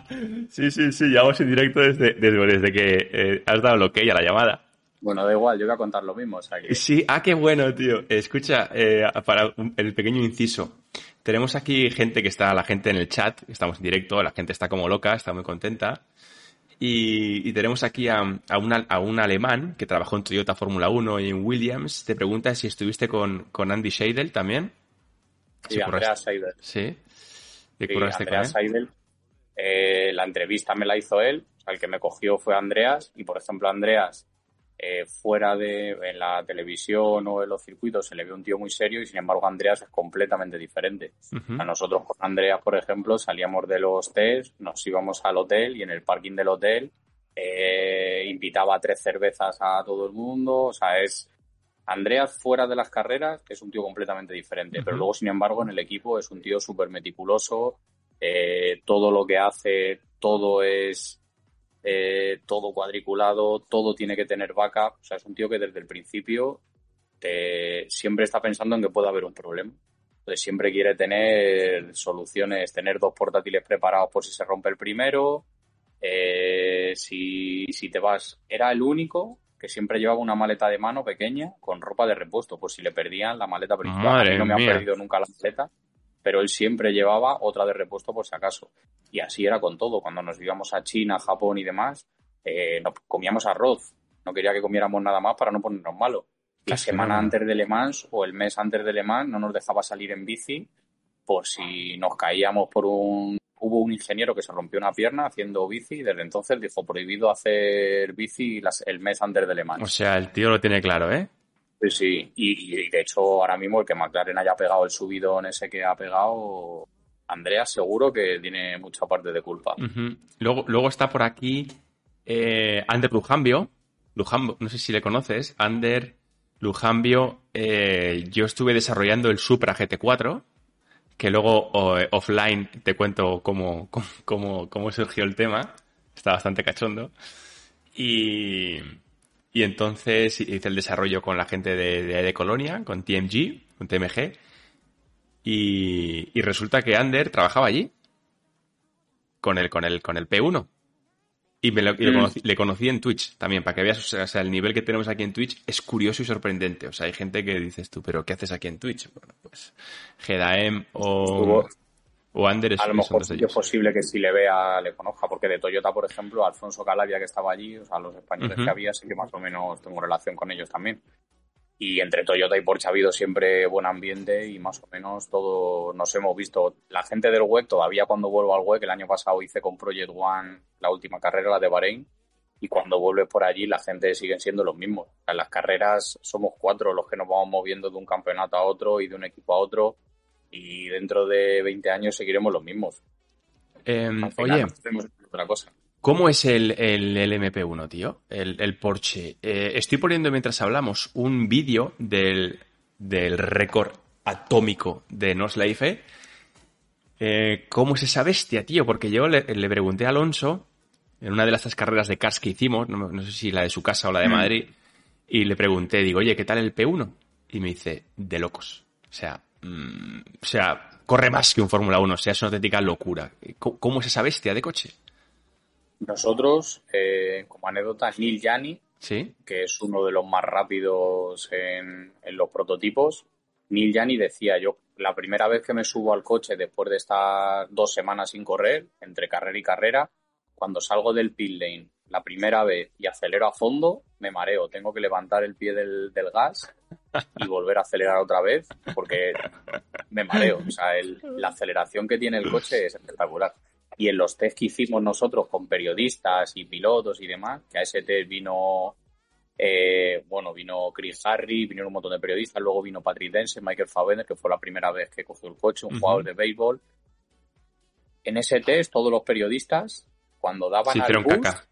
sí, sí, sí, ya vamos en directo desde, desde, que eh, has dado lo que a la llamada. Bueno, da igual, yo voy a contar lo mismo. Sí, ah, qué bueno, tío. Escucha, eh, para el pequeño inciso. Tenemos aquí gente que está, la gente en el chat, estamos en directo, la gente está como loca, está muy contenta. Y, tenemos aquí a, a, un alemán que trabajó en Toyota Fórmula 1 y en Williams. Te pregunta si estuviste con, con Andy Scheidel también. Sí, Andreas Seidel. Sí. sí Andreas Seidel. Eh, la entrevista me la hizo él, o sea, el que me cogió fue Andreas. Y por ejemplo, Andreas eh, fuera de en la televisión o en los circuitos se le ve un tío muy serio y sin embargo Andreas es completamente diferente. A nosotros con Andreas, por ejemplo, salíamos de los test, nos íbamos al hotel y en el parking del hotel eh, invitaba tres cervezas a todo el mundo, o sea, es Andreas fuera de las carreras es un tío completamente diferente, pero luego sin embargo en el equipo es un tío súper meticuloso, eh, todo lo que hace, todo es eh, todo cuadriculado, todo tiene que tener backup. O sea, es un tío que desde el principio siempre está pensando en que puede haber un problema. Entonces siempre quiere tener soluciones, tener dos portátiles preparados por si se rompe el primero. Eh, si, si te vas, era el único que siempre llevaba una maleta de mano pequeña con ropa de repuesto, por si le perdían la maleta principal. no me han perdido nunca la maleta pero él siempre llevaba otra de repuesto por si acaso. Y así era con todo. Cuando nos íbamos a China, Japón y demás, eh, comíamos arroz. No quería que comiéramos nada más para no ponernos malos. La semana antes de Le Mans o el mes antes de Le Mans no nos dejaba salir en bici por si nos caíamos por un... Hubo un ingeniero que se rompió una pierna haciendo bici y desde entonces dijo prohibido hacer bici el mes antes de Le Mans. O sea, el tío lo tiene claro, ¿eh? Sí, sí. Y, de hecho, ahora mismo el que McLaren haya pegado el subidón ese que ha pegado, Andrea seguro que tiene mucha parte de culpa. luego, luego está por aquí eh, Ander Lujambio. Lujambio. No sé si le conoces. Ander Lujambio. Eh, yo estuve desarrollando el Supra GT4 que luego eh, offline te cuento cómo, cómo, cómo, surgió el tema. Está bastante cachondo. Y, y entonces hice el desarrollo con la gente de, de, Colonia, con TMG, con TMG. Y, resulta que Ander trabajaba allí. Con el, con el, con el P1. Y, me lo, mm. le conocí en Twitch también, para que veas, o sea, el nivel que tenemos aquí en Twitch es curioso y sorprendente. O sea, hay gente que dices tú, pero ¿qué haces aquí en Twitch? Bueno, pues GDAM o... O Ander es, A lo mejor es posible que si le vea, le conozca, porque de Toyota, por ejemplo, Alfonso Calavia, que estaba allí, o sea, los españoles que había, sí que más o menos tengo relación con ellos también. Y entre Toyota y Porsche ha habido siempre buen ambiente y más o menos todo nos hemos visto. La gente del WEC, todavía cuando vuelvo al WEC, el año pasado hice con Project One la última carrera, la de Bahrein, y cuando vuelves por allí la gente siguen siendo los mismos. En las carreras somos cuatro los que nos vamos moviendo de un campeonato a otro y de un equipo a otro y dentro de 20 años seguiremos los mismos. Em, oye, otra cosa. ¿Cómo es el, el, MP1, tío? El, Porsche. Eh, estoy poniendo mientras hablamos un vídeo del, del récord atómico de Nosleife. Eh, ¿Cómo es esa bestia, tío? Porque yo le, pregunté a Alonso en una de las carreras de cars que hicimos, no, no, sé si la de su casa o la de mm. Madrid, y le pregunté, digo, oye, ¿qué tal el P1? Y me dice, de locos. O sea, Mm, o sea, corre más que un Fórmula 1, o sea, es una auténtica locura. ¿Cómo, es esa bestia de coche? Nosotros, eh, como anécdota, Neil Yanni, que es uno de los más rápidos en, los prototipos, Neil Yanni decía, yo la primera vez que me subo al coche después de estar dos semanas sin correr, entre carrera y carrera, cuando salgo del pit lane la primera vez y acelero a fondo, me mareo. Tengo que levantar el pie del, del gas y volver a acelerar otra vez porque me mareo. O sea, la aceleración que tiene el coche es espectacular. Y en los test que hicimos nosotros con periodistas y pilotos y demás, que a ese test vino, eh, bueno, vino Chris Harry, vinieron un montón de periodistas, luego vino Patrick Dense, Michael Fabener, que fue la primera vez que cogió el coche, un jugador de béisbol. En ese test, todos los periodistas, cuando daban al bus,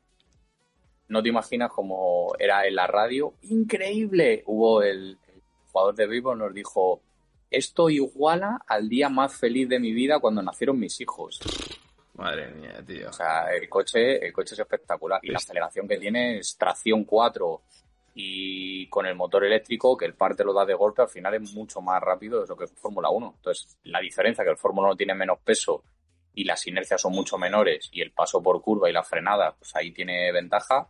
no te imaginas cómo era en la radio. ¡Increíble! Hubo el, el jugador de béisbol nos dijo, esto iguala al día más feliz de mi vida cuando nacieron mis hijos. Madre mía, tío. O sea, el coche, el coche es espectacular. Y la aceleración que tiene es tracción 4 y con el motor eléctrico, que el parte lo da de golpe, al final es mucho más rápido de lo que es Fórmula 1. Entonces, la diferencia que el Fórmula 1 tiene menos peso y las inercias son mucho menores y el paso por curva y la frenada, pues ahí tiene ventaja.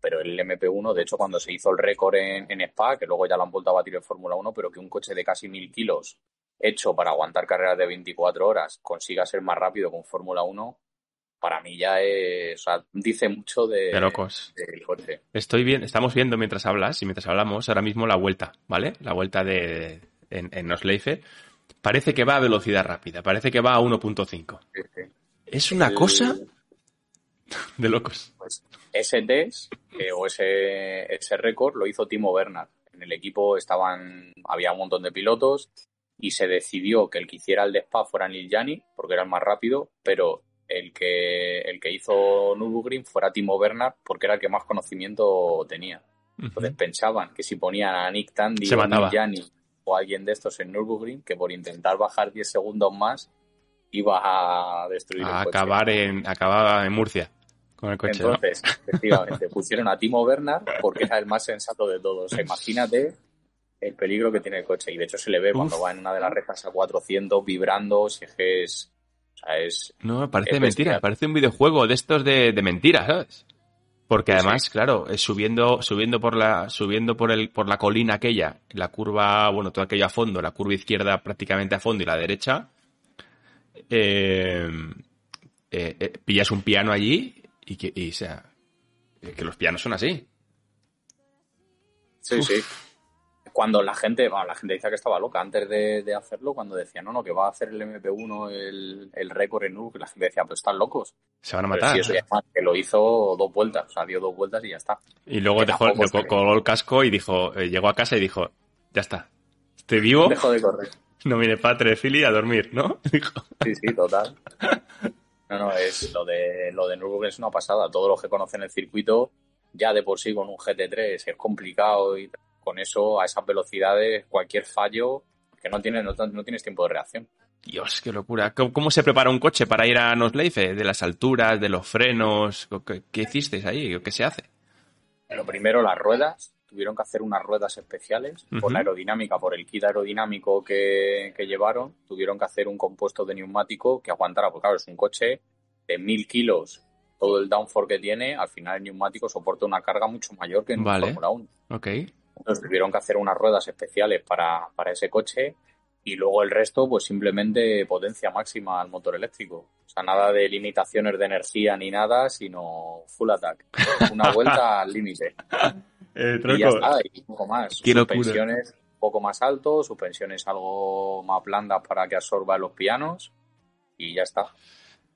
Pero el MP1, de hecho, cuando se hizo el récord en, en Spa, que luego ya lo han vuelto a batir en Fórmula 1, pero que un coche de casi mil kilos hecho para aguantar carreras de 24 horas consiga ser más rápido con Fórmula 1, para mí ya es, o sea, dice mucho de, de locos. del coche. Estoy bien, estamos viendo mientras hablas y mientras hablamos ahora mismo la vuelta, ¿vale? La vuelta de en, en Osleife. Parece que va a velocidad rápida, parece que va a 1.5. Sí, sí. Es una El- cosa de locos. Pues ese test eh, o ese, ese récord lo hizo Timo Bernard. En el equipo estaban, había un montón de pilotos y se decidió que el que hiciera el de Spa fuera Neil Gianni, porque era el más rápido, pero el que, el que hizo Nürburgring fuera Timo Bernard, porque era el que más conocimiento tenía. Entonces pensaban que si ponían a Nick Tandy Se o mataba. Neil Gianni o alguien de estos en Nürburgring, que por intentar bajar 10 segundos más iba a destruir A el coche. acabar en, acababa en Murcia con el coche, ¿no? Entonces, efectivamente, pusieron a Timo Bernard porque era el más sensato de todos. Imagínate el peligro que tiene el coche. Y de hecho se le ve Uf. cuando va en una de las rejas a 400 vibrando, si es que es... O sea, es... No, parece Es mentira, bestial. parece un videojuego de estos de, de mentiras, ¿sabes? Porque además, claro, es subiendo, subiendo por la, subiendo por el, por la colina aquella, la curva, bueno, todo aquello a fondo, la curva izquierda prácticamente a fondo y la derecha, eh, eh, eh, pillas un piano allí y que, y, o sea, eh, que los pianos son así. Sí, Uf. sí. Cuando la gente, bueno, la gente decía que estaba loca antes de, de hacerlo, cuando decía, no, no, que va a hacer el MP1 el, el récord en Nürburgring, la gente decía, pues están locos. Se van a Pero matar. sí, eso ya es más, que lo hizo dos vueltas, o sea, dio dos vueltas y ya está. Y luego que dejó, dejó- colgó el casco y dijo, eh, llegó a casa y dijo, ya está, estoy vivo, Dejó de correr. no viene padre Philly a dormir, ¿no? Dijo. Sí, sí, total. No, no, es lo de lo de Nürburgring es una pasada. Todos los que conocen el circuito, ya de por sí con un GT3 es complicado y con eso, a esas velocidades, cualquier fallo, que no tienes, no, no tienes tiempo de reacción. Dios, qué locura. ¿Cómo, cómo se prepara un coche para ir a Nosleife? ¿De las alturas, de los frenos? ¿Qué, qué hicisteis ahí? ¿Qué se hace? Lo primero, las ruedas. Tuvieron que hacer unas ruedas especiales por la aerodinámica, por el kit aerodinámico que, que llevaron. Tuvieron que hacer un compuesto de neumático que aguantara, porque claro, es un coche de mil kilos, todo el downforce que tiene, al final el neumático soporta una carga mucho mayor que en un Vale. Fórmula 1. Ok. Entonces tuvieron que hacer unas ruedas especiales para, para ese coche y luego el resto, pues simplemente potencia máxima al motor eléctrico. O sea, nada de limitaciones de energía ni nada, sino full attack. Una vuelta al límite. Eh, Y ya está, y un poco más. Qué locura. Suspensiones un poco más alto, suspensiones algo más blandas para que absorba los pianos y ya está.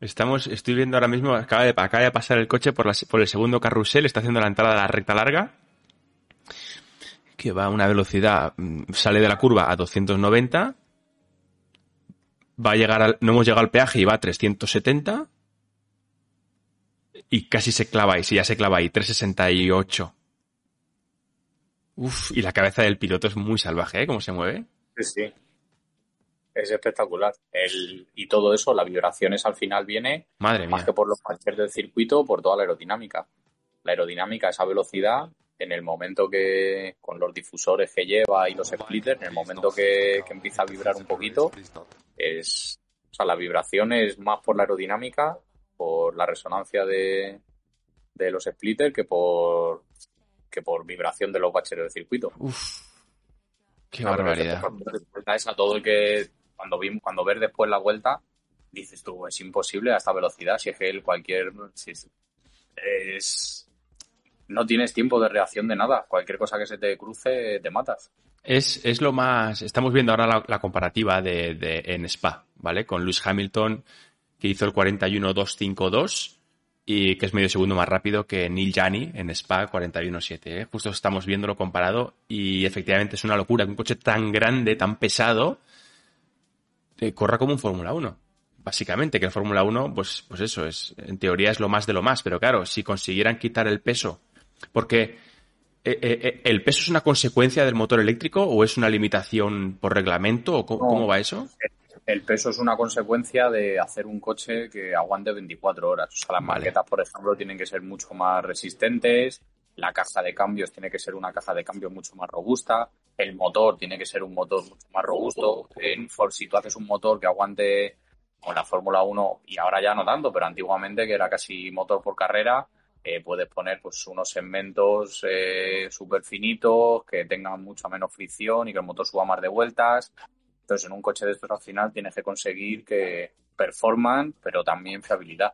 Estamos, estoy viendo ahora mismo, acaba de, acaba de pasar el coche por, la- por el segundo carrusel, está haciendo la entrada de la recta larga, que va a una velocidad, mm, sale de la curva a 290, va a llegar al, no hemos llegado al peaje y va a 370, y casi se clava ahí, sí, ya se clava ahí, 368. Uf, y la cabeza del piloto es muy salvaje, ¿eh? Cómo se mueve. Sí, sí. Es espectacular. El, y todo eso, la vibración es al final viene Madre más mía. que por los parches del circuito, por toda la aerodinámica. La aerodinámica, esa velocidad, en el momento que, con los difusores que lleva y los splitters, en el momento que, que empieza a vibrar un poquito, es, o sea, la vibración es más por la aerodinámica, por la resonancia de, de los splitters que por, que por vibración de los baches del circuito. Uf. Qué No, barbaridad. esa- esa todo el que cuando vi, cuando ves después la vuelta dices tú es imposible a esta velocidad si es que el cualquier si es, es- no tienes tiempo de reacción de nada cualquier cosa que se te cruce te matas Es, es lo más. Estamos viendo ahora la, comparativa de, de- en Spa, ¿vale? Con Lewis Hamilton que hizo el 41.252 y que es medio segundo más rápido que Neil Jani en Spa 41.7. ¿eh? Justo estamos viéndolo comparado y efectivamente es una locura que un coche tan grande, tan pesado, eh, corra como un Fórmula 1. Básicamente, que el Fórmula 1, pues, pues eso, es, en teoría es lo más de lo más, pero claro, si consiguieran quitar el peso, porque eh, eh, ¿el peso es una consecuencia del motor eléctrico o es una limitación por reglamento o cómo, va eso? El peso es una consecuencia de hacer un coche que aguante 24 horas. O sea, las maquetas, por ejemplo, tienen que ser mucho más resistentes, la caja de cambios tiene que ser una caja de cambios mucho más robusta, el motor tiene que ser un motor mucho más robusto. En Ford, si tú haces un motor que aguante con la Fórmula 1, y ahora ya no tanto, pero antiguamente que era casi motor por carrera, eh, puedes poner pues unos segmentos eh, súper finitos que tengan mucha menos fricción y que el motor suba más de vueltas. Entonces, en un coche de estos al final tienes que conseguir que performan, pero también fiabilidad.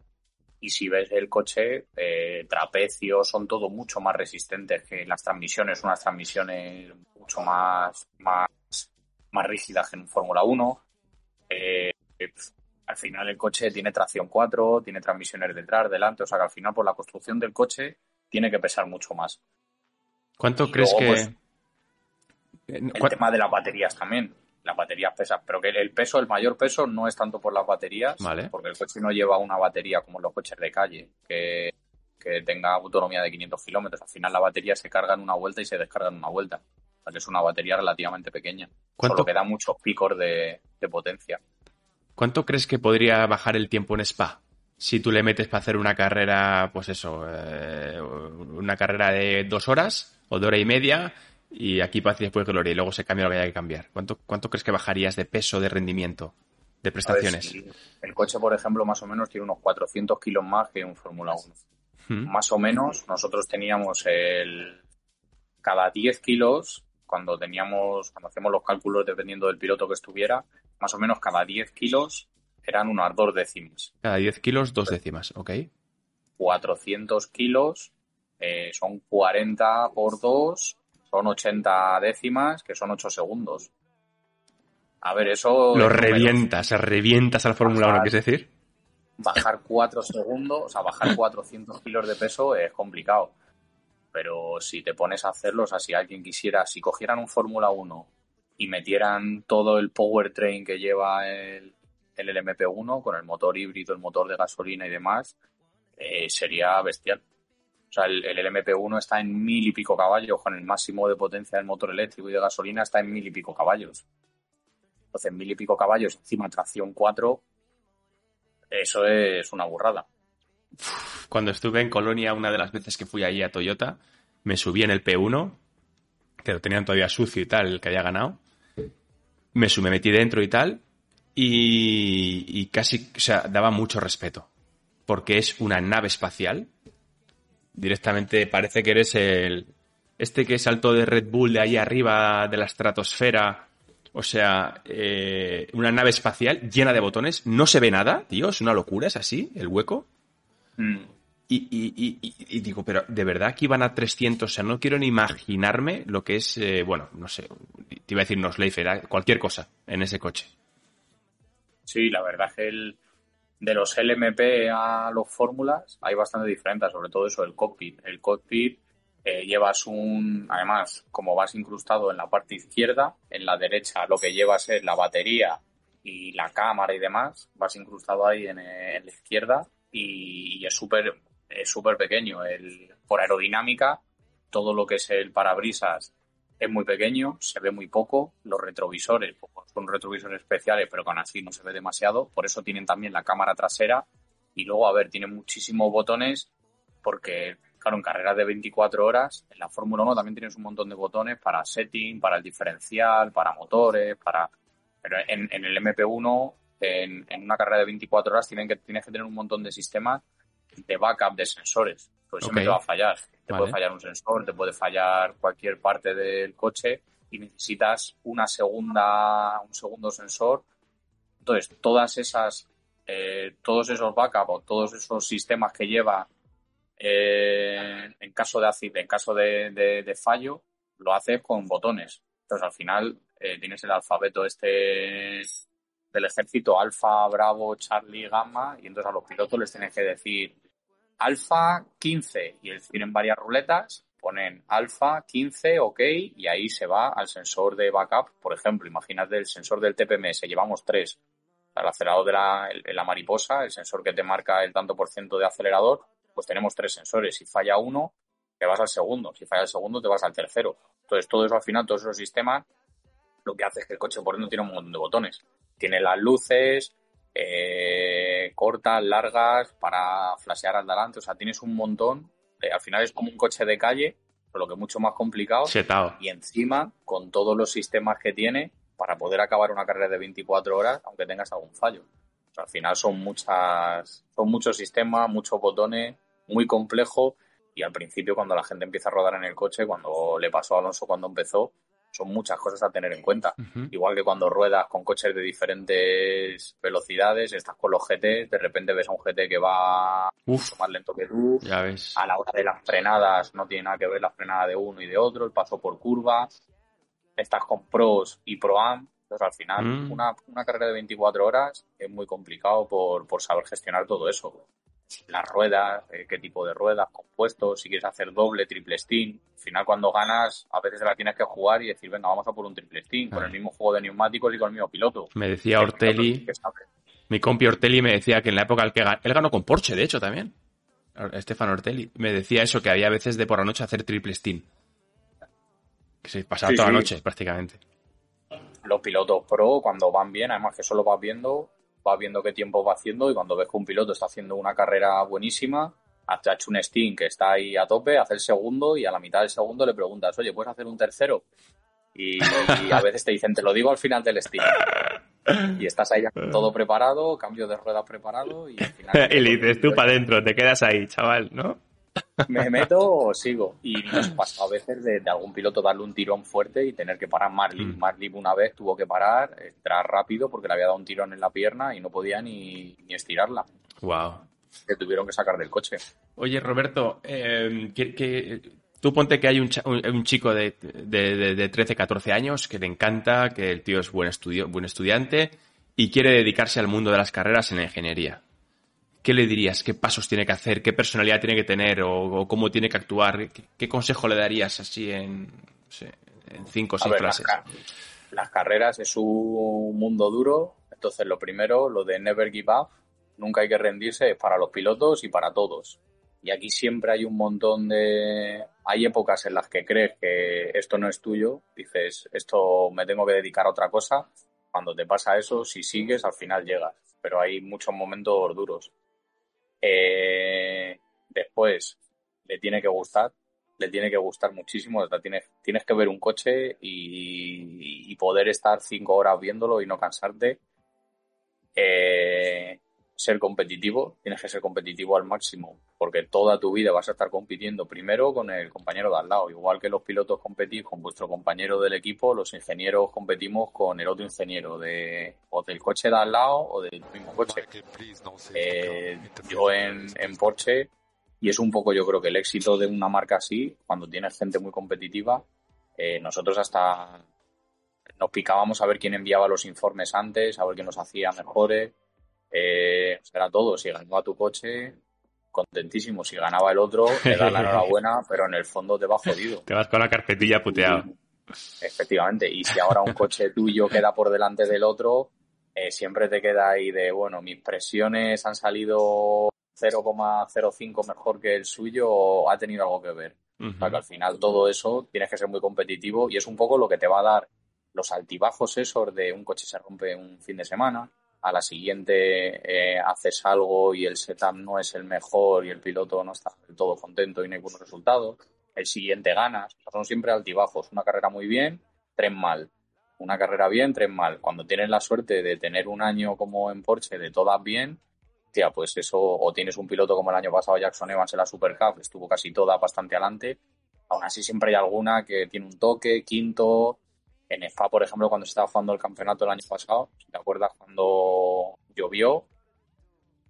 Y si ves el coche, eh, trapecios son todo mucho más resistentes que las transmisiones, unas transmisiones mucho más, más, más rígidas que en un Fórmula 1. Eh, al final el coche tiene tracción 4, tiene transmisiones detrás, delante, o sea que al final por la construcción del coche tiene que pesar mucho más. ¿Cuánto crees que...? Pues, el tema de las baterías también. Las baterías pesan, pero que el peso, el mayor peso no es tanto por las baterías, porque el coche no lleva una batería como los coches de calle, que, tenga autonomía de 500 kilómetros. Al final la batería se carga en una vuelta y se descarga en una vuelta. O sea que es una batería relativamente pequeña. ¿Cuánto? Solo que da muchos picos de potencia. ¿Cuánto crees que podría bajar el tiempo en Spa? Si tú le metes para hacer una carrera, pues eso, eh, una carrera de dos horas o de hora y media, y aquí paz y después gloria, y luego se cambia lo que haya que cambiar. ¿Cuánto, cuánto crees que bajarías de peso, de rendimiento, de prestaciones? el coche, por ejemplo, más o menos tiene unos 400 kilos más que un Fórmula 1. Hmm. Más o menos, nosotros teníamos el. Cada 10 kilos, cuando teníamos, cuando hacemos los cálculos dependiendo del piloto que estuviera, más o menos cada 10 kilos eran unas dos décimas. Cada 10 kilos, dos décimas, ok. 400 kilos eh, son 40 por 2, son 80 décimas, que son 8 segundos. A ver, eso... Lo revientas, revientas a la Fórmula 1, ¿quieres decir? Bajar 4 segundos, o sea, bajar 400 kilos de peso es complicado. Pero si te pones a hacerlo, o sea, si alguien quisiera, si cogieran un Fórmula 1 y metieran todo el powertrain que lleva el, el LMP1 con el motor híbrido, el motor de gasolina y demás, eh, sería bestial. O sea, el, LMP1 está en mil y pico caballos, con el máximo de potencia del motor eléctrico y de gasolina está en mil y pico caballos. Entonces, mil y pico caballos, encima tracción 4, eso es una burrada. Cuando estuve en Colonia, una de las veces que fui allí a Toyota, me subí en el P1, que lo tenían todavía sucio y tal, el que había ganado, me, me metí dentro y tal, y, casi, o sea, daba mucho respeto, porque es una nave espacial. Directamente parece que eres el, este que saltó de Red Bull de ahí arriba de la estratosfera. O sea, eh, una nave espacial llena de botones. No se ve nada, tío. Es una locura, es así, el hueco. Mm. Y, digo, pero de verdad que iban a 300, o sea, no quiero ni imaginarme lo que es, eh, bueno, no sé, te iba a decir no era cualquier cosa en ese coche. Sí, la verdad es que el, de los LMP a los fórmulas hay bastante diferencia, sobre todo eso, el cockpit. El cockpit eh, llevas un, además, como vas incrustado en la parte izquierda, en la derecha lo que llevas es la batería y la cámara y demás, vas incrustado ahí en, en la izquierda y, y es súper es súper pequeño. El, por aerodinámica, todo lo que es el parabrisas es muy pequeño, se ve muy poco. Los retrovisores pues, son retrovisores especiales, pero con así no se ve demasiado. Por eso tienen también la cámara trasera. Y luego, a ver, tienen muchísimos botones porque, claro, en carreras de 24 horas, en la Fórmula 1 también tienes un montón de botones para setting, para el diferencial, para motores, para... Pero en, el MP1, en, en, una carrera de 24 horas, tienen que, tienes que tener un montón de sistemas de backup de sensores. Pues siempre te va a fallar. Te puede fallar un sensor, te puede fallar cualquier parte del coche y necesitas una segunda, un segundo sensor. Entonces, todas esas, eh, todos esos backup o todos esos sistemas que lleva eh, en caso de en caso de, fallo, lo haces con botones. Entonces, al final, eh, tienes el alfabeto este del ejército Alfa, Bravo, Charlie, Gamma, y entonces a los pilotos les tienes que decir Alfa 15 y tienen varias ruletas, ponen Alfa 15, ok, y ahí se va al sensor de backup. Por ejemplo, imagínate el sensor del TPMS, llevamos tres. El acelerador de la, la mariposa, el sensor que te marca el tanto por ciento de acelerador, pues tenemos tres sensores. Si falla uno, te vas al segundo. Si falla el segundo, te vas al tercero. Entonces, todo eso al final, todos esos sistemas, lo que hace es que el coche por dentro tiene un montón de botones. Tiene las luces, eh, cortas, largas, para flashear al delante. O sea, tienes un montón. al final es como un coche de calle, pero lo que es mucho más complicado. Y encima, con todos los sistemas que tiene, para poder acabar una carrera de 24 horas, aunque tengas algún fallo. O sea, al final son muchas, son muchos sistemas, muchos botones, muy complejo. Y al principio, cuando la gente empieza a rodar en el coche, cuando le pasó a Alonso cuando empezó, son muchas cosas a tener en cuenta. Igual que cuando ruedas con coches de diferentes velocidades, estás con los GT, de repente ves a un GT que va mucho más lento que tú. Ya ves. A la hora de las frenadas no tiene nada que ver la frenada de uno y de otro, el paso por curva. Estás con pros y pro am. Entonces al final mm. una, una, carrera de 24 horas es muy complicado por, por saber gestionar todo eso las ruedas, eh, qué tipo de ruedas, compuestos, si quieres hacer doble, triple steam. Al final, cuando ganas, a veces la tienes que jugar y decir, venga, vamos a por un triple steam, con el mismo juego de neumáticos y con el mismo piloto. Me decía Ortelli, mi compi Ortelli me decía que en la época en que él ganó con Porsche, de hecho, también. Estefan Ortelli me decía eso, que había veces de por la noche hacer triple steam. Que se pasaba toda la noche, prácticamente. Los pilotos pro, cuando van bien, además que solo vas viendo, vas viendo qué tiempo va haciendo y cuando ves que un piloto está haciendo una carrera buenísima, ha hecho un Steam que está ahí a tope, hace el segundo y a la mitad del segundo le preguntas, oye, ¿puedes hacer un tercero? Y, a veces te dicen, te lo digo al final del Steam. Y estás ahí todo preparado, cambio de ruedas preparado y al final... y le dices tú para adentro, te quedas ahí, chaval, ¿no? Me meto o sigo. Y nos pasó a veces de, algún piloto darle un tirón fuerte y tener que parar Marlin. Mm. una vez tuvo que parar, entrar rápido porque le había dado un tirón en la pierna y no podía ni, estirarla. Wow. Que tuvieron que sacar del coche. Oye, Roberto, eh, que, tú ponte que hay un, un chico de, de, 13, 14 años que le encanta, que el tío es buen, estudio, buen estudiante y quiere dedicarse al mundo de las carreras en la ingeniería. ¿Qué le dirías? ¿Qué pasos tiene que hacer? ¿Qué personalidad tiene que tener? ¿O, cómo tiene que actuar? ¿Qué, consejo le darías así en, cinco o seis frases? Las, carreras es un mundo duro, entonces lo primero, lo de never give up, nunca hay que rendirse, es para los pilotos y para todos. Y aquí siempre hay un montón de... Hay épocas en las que crees que esto no es tuyo, dices, esto me tengo que dedicar a otra cosa. Cuando te pasa eso, si sigues, al final llegas. Pero hay muchos momentos duros. Eh, después, le tiene que gustar, le tiene que gustar muchísimo. tienes, tienes que ver un coche y, poder estar cinco horas viéndolo y no cansarte. Eh, ser competitivo, tienes que ser competitivo al máximo, porque toda tu vida vas a estar compitiendo primero con el compañero de al lado, igual que los pilotos competís con vuestro compañero del equipo, los ingenieros competimos con el otro ingeniero de o del coche de al lado o del mismo coche. Eh, yo en, en Porsche, y es un poco yo creo que el éxito de una marca así, cuando tienes gente muy competitiva, eh, nosotros hasta nos picábamos a ver quién enviaba los informes antes, a ver quién nos hacía mejores eh, era todo. Si ganaba tu coche, contentísimo. Si ganaba el otro, te da la enhorabuena, pero en el fondo te va jodido. Te vas con la carpetilla puteado. Efectivamente. Y si ahora un coche tuyo queda por delante del otro, eh, siempre te queda ahí de, bueno, mis presiones han salido 0,05 mejor que el suyo o ha tenido algo que ver. O sea que al final todo eso tienes que ser muy competitivo y es un poco lo que te va a dar los altibajos esos de un coche se rompe un fin de semana, a la siguiente eh, haces algo y el setup no es el mejor y el piloto no está del todo contento y no hay buenos el siguiente ganas, son siempre altibajos, una carrera muy bien, tres mal, una carrera bien, tres mal. Cuando tienes la suerte de tener un año como en Porsche de todas bien, tía, pues eso, o tienes un piloto como el año pasado Jackson Evans en la Super Cup, estuvo casi toda bastante adelante, aún así siempre hay alguna que tiene un toque, quinto, en Spa, por ejemplo, cuando se estaba jugando el campeonato el año pasado, ¿te acuerdas cuando llovió?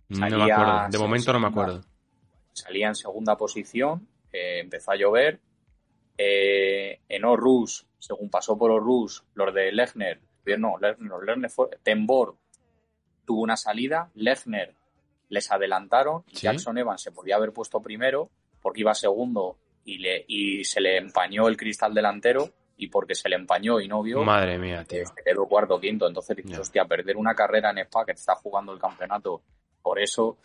no me acuerdo, de momento no me acuerdo. Salía en segunda posición, eh, empezó a llover. Eh, en Orrus, según pasó por Orrus, los de Lechner, no, Lechner, Lechner fue, Tembor tuvo una salida, Lechner les adelantaron, Jackson Evans se podía haber puesto primero porque iba segundo y, le, y se le empañó el cristal delantero y porque se le empañó y no vio. Madre mía, tío. Se quedó cuarto, quinto. Entonces dices, hostia, perder una carrera en Spa que está jugando el campeonato. Por eso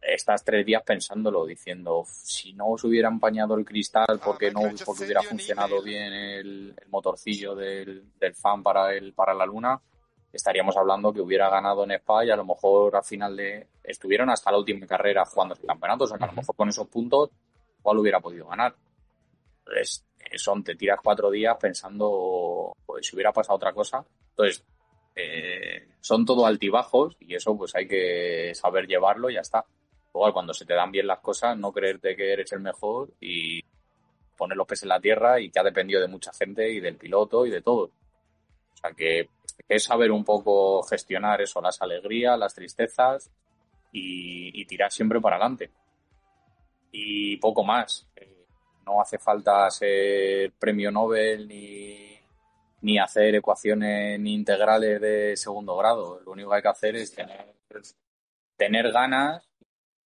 estás tres días pensándolo, diciendo, si no se hubiera empañado el cristal porque no porque hubiera funcionado bien el, motorcillo del, del, fan para el para la luna, estaríamos hablando que hubiera ganado en Spa y a lo mejor al final de estuvieron hasta la última carrera jugando el campeonato, o sea que a lo mejor con esos puntos cuál hubiera podido ganar. Entonces, son, te tiras cuatro días pensando, pues si hubiera pasado otra cosa. Entonces, eh, son todo altibajos y eso pues hay que saber llevarlo y ya está. Igual cuando se te dan bien las cosas, no creerte que eres el mejor y poner los pies en la tierra y que ha dependido de mucha gente y del piloto y de todo. O sea que es saber un poco gestionar eso, las alegrías, las tristezas y, tirar siempre para adelante. Y poco más. Eh, no hace falta ser premio Nobel ni, ni hacer ecuaciones ni integrales de segundo grado. Lo único que hay que hacer es tener, tener ganas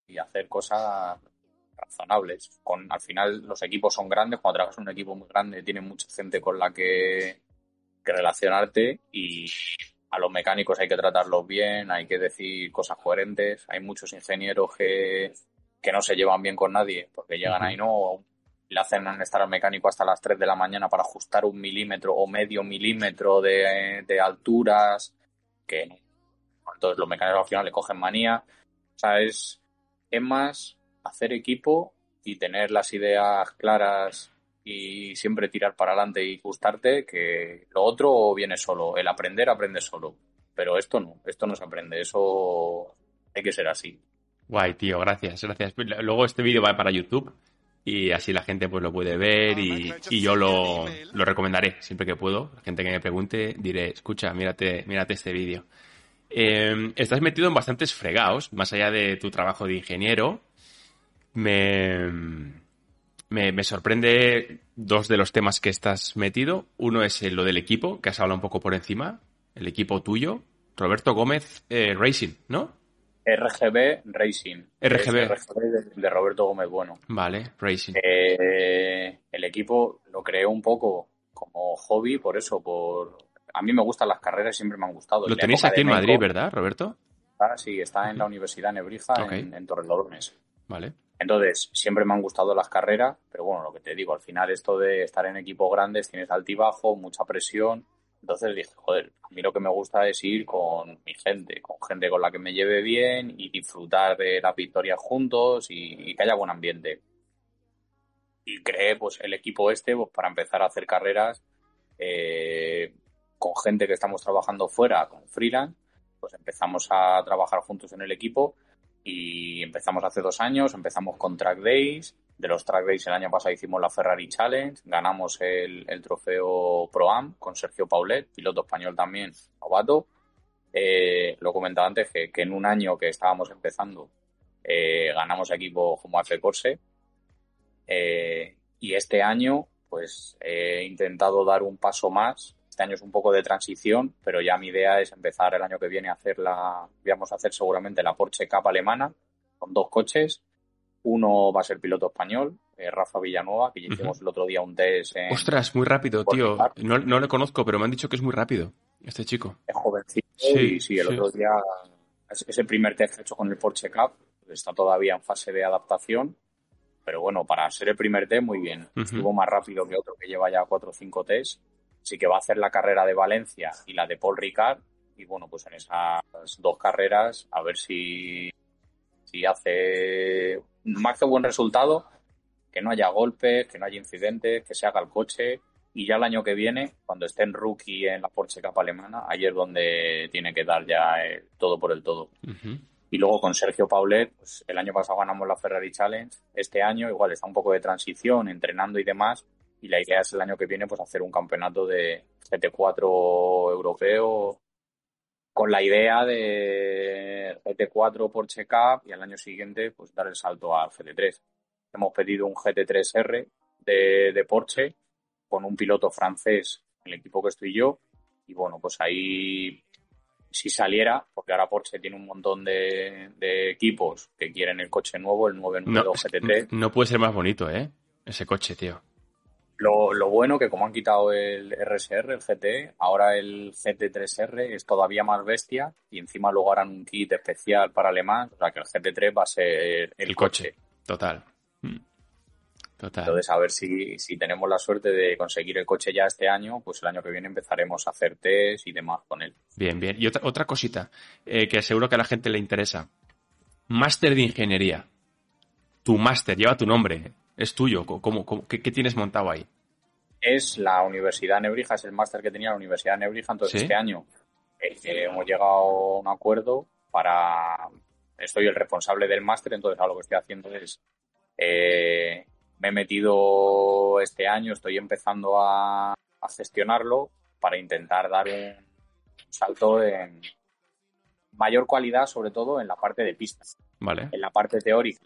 y hacer cosas razonables. Con, al final los equipos son grandes, cuando trabajas en un equipo muy grande tienes mucha gente con la que, que relacionarte y a los mecánicos hay que tratarlos bien, hay que decir cosas coherentes. Hay muchos ingenieros que, que no se llevan bien con nadie porque llegan ahí, no, le hacen estar al mecánico hasta las 3 de la mañana para ajustar un milímetro o medio milímetro de, de alturas, que entonces los mecánicos al final le cogen manía. O sea, es, es más hacer equipo y tener las ideas claras y siempre tirar para adelante y gustarte, que lo otro viene solo. El aprender aprende solo. Pero esto no, esto no se aprende, eso hay que ser así. Guay, tío, gracias, gracias. Luego este vídeo va para YouTube y así la gente pues lo puede ver y, yo lo, lo, recomendaré siempre que puedo. La gente que me pregunte diré, escucha, mírate, mírate este vídeo. Eh, estás metido en bastantes fregados, más allá de tu trabajo de ingeniero. Me, me, sorprende dos de los temas que estás metido. Uno es lo del equipo, que has hablado un poco por encima. El equipo tuyo, Roberto Gómez eh, Racing, ¿no? RGB Racing. RGB. de, Roberto Gómez Bueno. Vale, Racing. Eh, el equipo lo creé un poco como hobby, por eso, por a mí me gustan las carreras, siempre me han gustado. Lo tenéis aquí en Madrid, ¿verdad, Roberto? Ah, sí, está en la Universidad Nebrija, en, en Torrelodones. Vale. Entonces, siempre me han gustado las carreras, pero bueno, lo que te digo, al final esto de estar en equipos grandes, tienes altibajo, mucha presión. Entonces dije, joder, a mí lo que me gusta es ir con mi gente, con gente con la que me lleve bien y disfrutar de las victorias juntos y, que haya buen ambiente. Y creé pues el equipo este pues, para empezar a hacer carreras eh, con gente que estamos trabajando fuera, con freelance, pues empezamos a trabajar juntos en el equipo y empezamos hace dos años, empezamos con Track Days, de los Track Days el año pasado hicimos la Ferrari Challenge, ganamos el, trofeo Pro Am con Sergio Paulet, piloto español también, novato. Eh, lo comentaba antes que, en un año que estábamos empezando eh, ganamos equipo como F Corse eh, y este año pues he intentado dar un paso más este año es un poco de transición, pero ya mi idea es empezar el año que viene a hacer la, vamos a hacer seguramente la Porsche Cup alemana con dos coches. Uno va a ser piloto español, eh, Rafa Villanueva, que ya hicimos el otro día un test. En Ostras, muy rápido, tío. No, no le conozco, pero me han dicho que es muy rápido, este chico. Es jovencito sí, sí, el otro día, ese primer test hecho con el Porsche Cup, está todavía en fase de adaptación, pero bueno, para ser el primer test, muy bien. Estuvo más rápido que otro que lleva ya cuatro o cinco tests sí que va a hacer la carrera de Valencia y la de Paul Ricard. Y bueno, pues en esas dos carreras, a ver si, si hace más que buen resultado, que no haya golpes, que no haya incidentes, que se haga el coche. Y ya el año que viene, cuando esté en rookie en la Porsche Cup alemana, ahí es donde tiene que dar ya el todo por el todo. Y luego con Sergio Paulet, pues el año pasado ganamos la Ferrari Challenge. Este año igual está un poco de transición, entrenando y demás y la idea es el año que viene pues hacer un campeonato de GT4 europeo con la idea de GT4 Porsche Cup y al año siguiente pues dar el salto al GT3. Hemos pedido un GT3R de, de Porsche con un piloto francés el equipo que estoy yo y bueno pues ahí si saliera, porque ahora Porsche tiene un montón de, equipos que quieren el coche nuevo, el 992 GT3. No puede ser más bonito, ¿eh? Ese coche, tío. Lo, lo, bueno que como han quitado el RSR, el GT, ahora el GT3R es todavía más bestia y encima luego harán un kit especial para alemán, o sea que el GT3 va a ser el, coche. Total. Mm. Total. Entonces, a ver si, si tenemos la suerte de conseguir el coche ya este año, pues el año que viene empezaremos a hacer test y demás con él. Bien, bien. Y otra, otra cosita eh, que seguro que a la gente le interesa. Máster de ingeniería. Tu máster lleva tu nombre es tuyo? ¿Cómo, qué, tienes montado ahí? Es la Universidad de Nebrija, es el máster que tenía la Universidad de Nebrija, entonces este año eh, hemos llegado a un acuerdo para... Estoy el responsable del máster, entonces ahora lo que estoy haciendo es... Eh, me he metido este año, estoy empezando a, gestionarlo para intentar dar un salto en mayor cualidad, sobre todo en la parte de pistas. Vale. En la parte teórica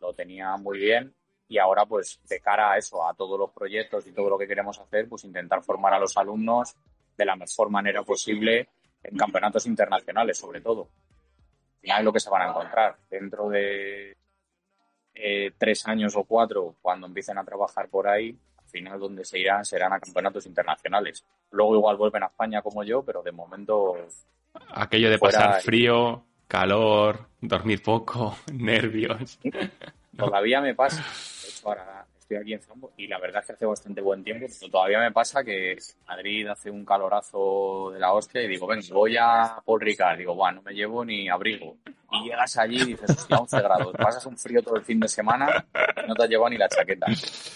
lo tenía muy bien, y ahora pues de cara a eso, a todos los proyectos y todo lo que queremos hacer, pues intentar formar a los alumnos de la mejor manera posible en campeonatos internacionales sobre todo. Al final es lo que se van a encontrar dentro de eh, tres años o cuatro, cuando empiecen a trabajar por ahí, al final donde se irán serán a campeonatos internacionales. Luego igual vuelven a España como yo, pero de momento... Aquello de pasar frío, calor, dormir poco, nervios. Todavía me pasa ahora estoy aquí en Zambo y la verdad es que hace bastante buen tiempo, pero todavía me pasa que Madrid hace un calorazo de la hostia y digo, ven, voy a Paul Ricard, digo, bueno, no me llevo ni abrigo. Y llegas allí y dices, hostia, 11 grados, pasas un frío todo el fin de semana y no te has llevado ni la chaqueta.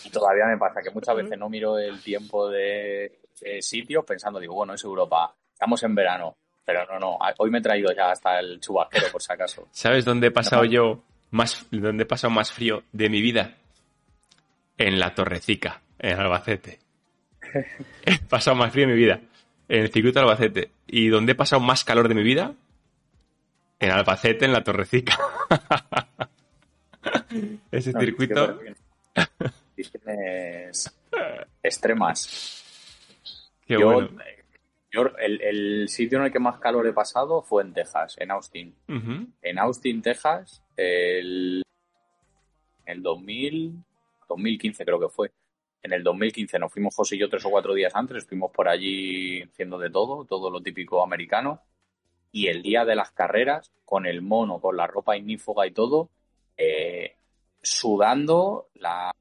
Y todavía me pasa que muchas veces no miro el tiempo de, sitio pensando, digo, bueno, es Europa, estamos en verano, pero no, no, hoy me he traído ya hasta el chubasquero por si acaso. ¿Sabes dónde he pasado yo más, dónde he pasado más frío de mi vida? en la Torrecica, en Albacete. he pasado más frío en mi vida en el circuito de Albacete. ¿Y dónde he pasado más calor de mi vida? En Albacete, en la Torrecica. Ese circuito. extremas. yo, el, sitio en el que más calor he pasado fue en Texas, en Austin. En Austin, Texas, el, el 2000, 2015 creo que fue. En el 2015 nos fuimos José y yo tres o cuatro días antes, estuvimos por allí haciendo de todo, todo lo típico americano. Y el día de las carreras, con el mono, con la ropa ignífuga y todo, eh, sudando las,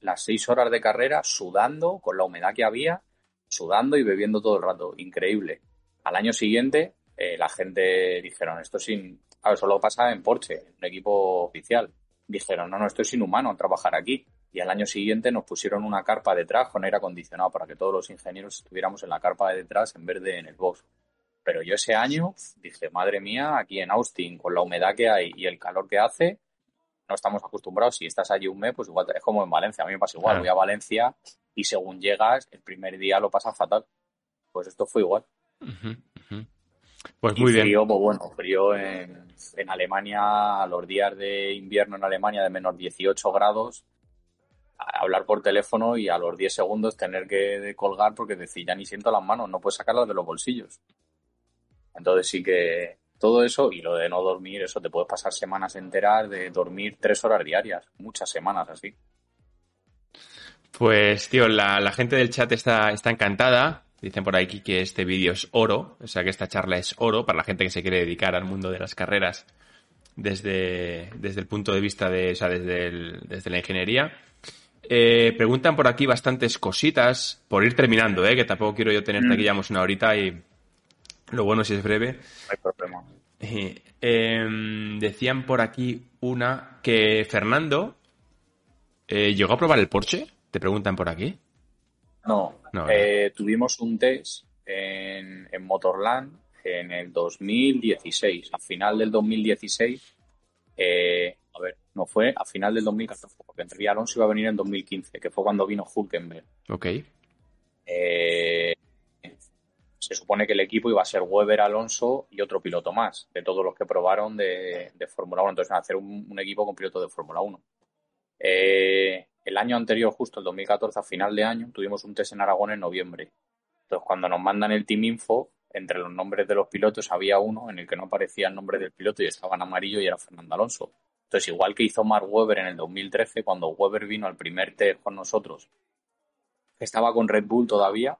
las seis horas de carrera, sudando con la humedad que había, sudando y bebiendo todo el rato. Increíble. Al año siguiente, eh, la gente dijeron, esto sin... A ver, solo pasa en Porsche, un equipo oficial dijeron, no, no, esto es inhumano trabajar aquí. Y al año siguiente nos pusieron una carpa detrás con aire acondicionado para que todos los ingenieros estuviéramos en la carpa de detrás en vez de en el box. Pero yo ese año dije, madre mía, aquí en Austin, con la humedad que hay y el calor que hace, no estamos acostumbrados. Si estás allí un mes, pues igual es como en Valencia. A mí me pasa igual. Voy a Valencia y según llegas, el primer día lo pasas fatal. Pues esto fue igual. Pues muy bien. Frío, pues bueno, frío en, en Alemania, a los días de invierno en Alemania de menos 18 grados, hablar por teléfono y a los 10 segundos tener que colgar porque decir, ya ni siento las manos, no puedes sacarlas de los bolsillos. Entonces sí que todo eso y lo de no dormir, eso te puedes pasar semanas enteras de dormir tres horas diarias, muchas semanas así. Pues tío, la, la gente del chat está, está encantada. Dicen por aquí que este vídeo es oro, o sea que esta charla es oro para la gente que se quiere dedicar al mundo de las carreras desde, desde el punto de vista de, o sea, desde, desde la ingeniería. Eh, preguntan por aquí bastantes cositas, por ir terminando, ¿eh? que tampoco quiero yo tenerte aquí, ya una horita y lo bueno si es breve. No hay problema. Eh, em, decían por aquí una que Fernando eh, llegó a probar el Porsche, te preguntan por aquí. No, eh, tuvimos un test en, Motorland en el 2016. A final del 2016, eh, a ver, no fue a final del 2014, porque Alonso iba a venir en 2015, que fue cuando vino Hulkenberg. Ok. Eh, se supone que el equipo iba a ser Weber, Alonso y otro piloto más, de todos los que probaron de, Fórmula 1. Entonces, hacer un, un, equipo con piloto de Fórmula 1. Eh, el año anterior, justo el 2014, a final de año, tuvimos un test en Aragón en noviembre. Entonces, cuando nos mandan el Team Info, entre los nombres de los pilotos había uno en el que no aparecía el nombre del piloto y estaba en amarillo y era Fernando Alonso. Entonces, igual que hizo Mark Webber en el 2013, cuando Webber vino al primer test con nosotros, estaba con Red Bull todavía,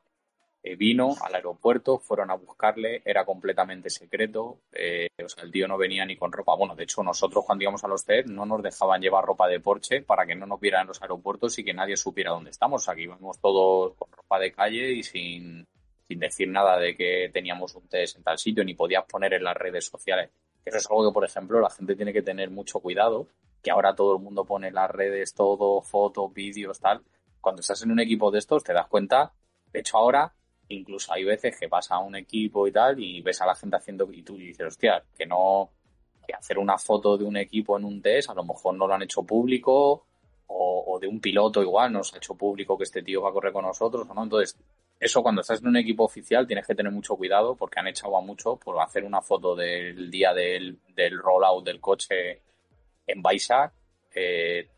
eh, vino al aeropuerto, fueron a buscarle, era completamente secreto, eh, o sea, el tío no venía ni con ropa. Bueno, de hecho, nosotros cuando íbamos a los test no nos dejaban llevar ropa de Porsche para que no nos vieran en los aeropuertos y que nadie supiera dónde estamos. Aquí íbamos todos con ropa de calle y sin, sin decir nada de que teníamos un test en tal sitio, ni podías poner en las redes sociales. Eso es algo que, por ejemplo, la gente tiene que tener mucho cuidado, que ahora todo el mundo pone en las redes todo, fotos, vídeos, tal. Cuando estás en un equipo de estos te das cuenta, de hecho ahora incluso hay veces que vas a un equipo y tal y ves a la gente haciendo y tú dices, hostia, que no, que hacer una foto de un equipo en un test a lo mejor no lo han hecho público o, de un piloto igual no se ha hecho público que este tío va a correr con nosotros o no. Entonces, eso cuando estás en un equipo oficial tienes que tener mucho cuidado porque han echado a mucho por hacer una foto del día del, del rollout del coche en Baisac. Eh,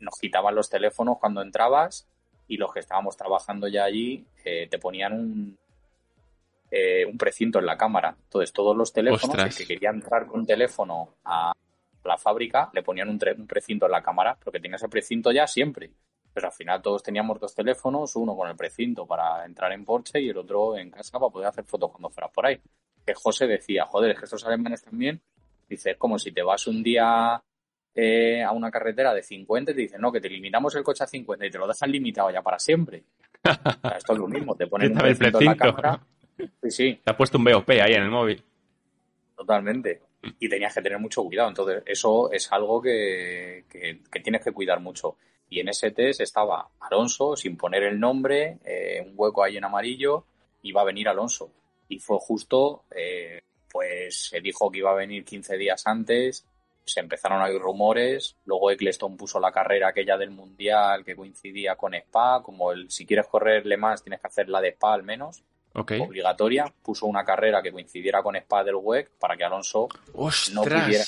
nos quitaban los teléfonos cuando entrabas y los que estábamos trabajando ya allí eh, te ponían un, eh, un precinto en la cámara. Entonces todos los teléfonos, el que quería entrar con teléfono a la fábrica, le ponían un, un precinto en la cámara, porque tenía ese precinto ya siempre. Pero al final todos teníamos dos teléfonos, uno con el precinto para entrar en Porsche y el otro en casa para poder hacer fotos cuando fuera por ahí. Que José decía, joder, es que estos alemanes también, dice, es como si te vas un día eh, a una carretera de 50 y te dicen, no, que te limitamos el coche a 50 y te lo dejan limitado ya para siempre. esto es lo mismo, te ponen un el en la cámara. Sí, sí. Te ha puesto un BOP ahí en el móvil. Totalmente. Y tenías que tener mucho cuidado. Entonces, eso es algo que, que, tienes que cuidar mucho. Y en ese test estaba Alonso, sin poner el nombre, eh, un hueco ahí en amarillo, iba a venir Alonso. Y fue justo, eh, pues se dijo que iba a venir 15 días antes, se empezaron a oír rumores, luego Eccleston puso la carrera aquella del Mundial que coincidía con Spa, como el si quieres correr Le Mans tienes que hacer la de Spa al menos, obligatoria, puso una carrera que coincidiera con Spa del WEC para que Alonso no pudiera...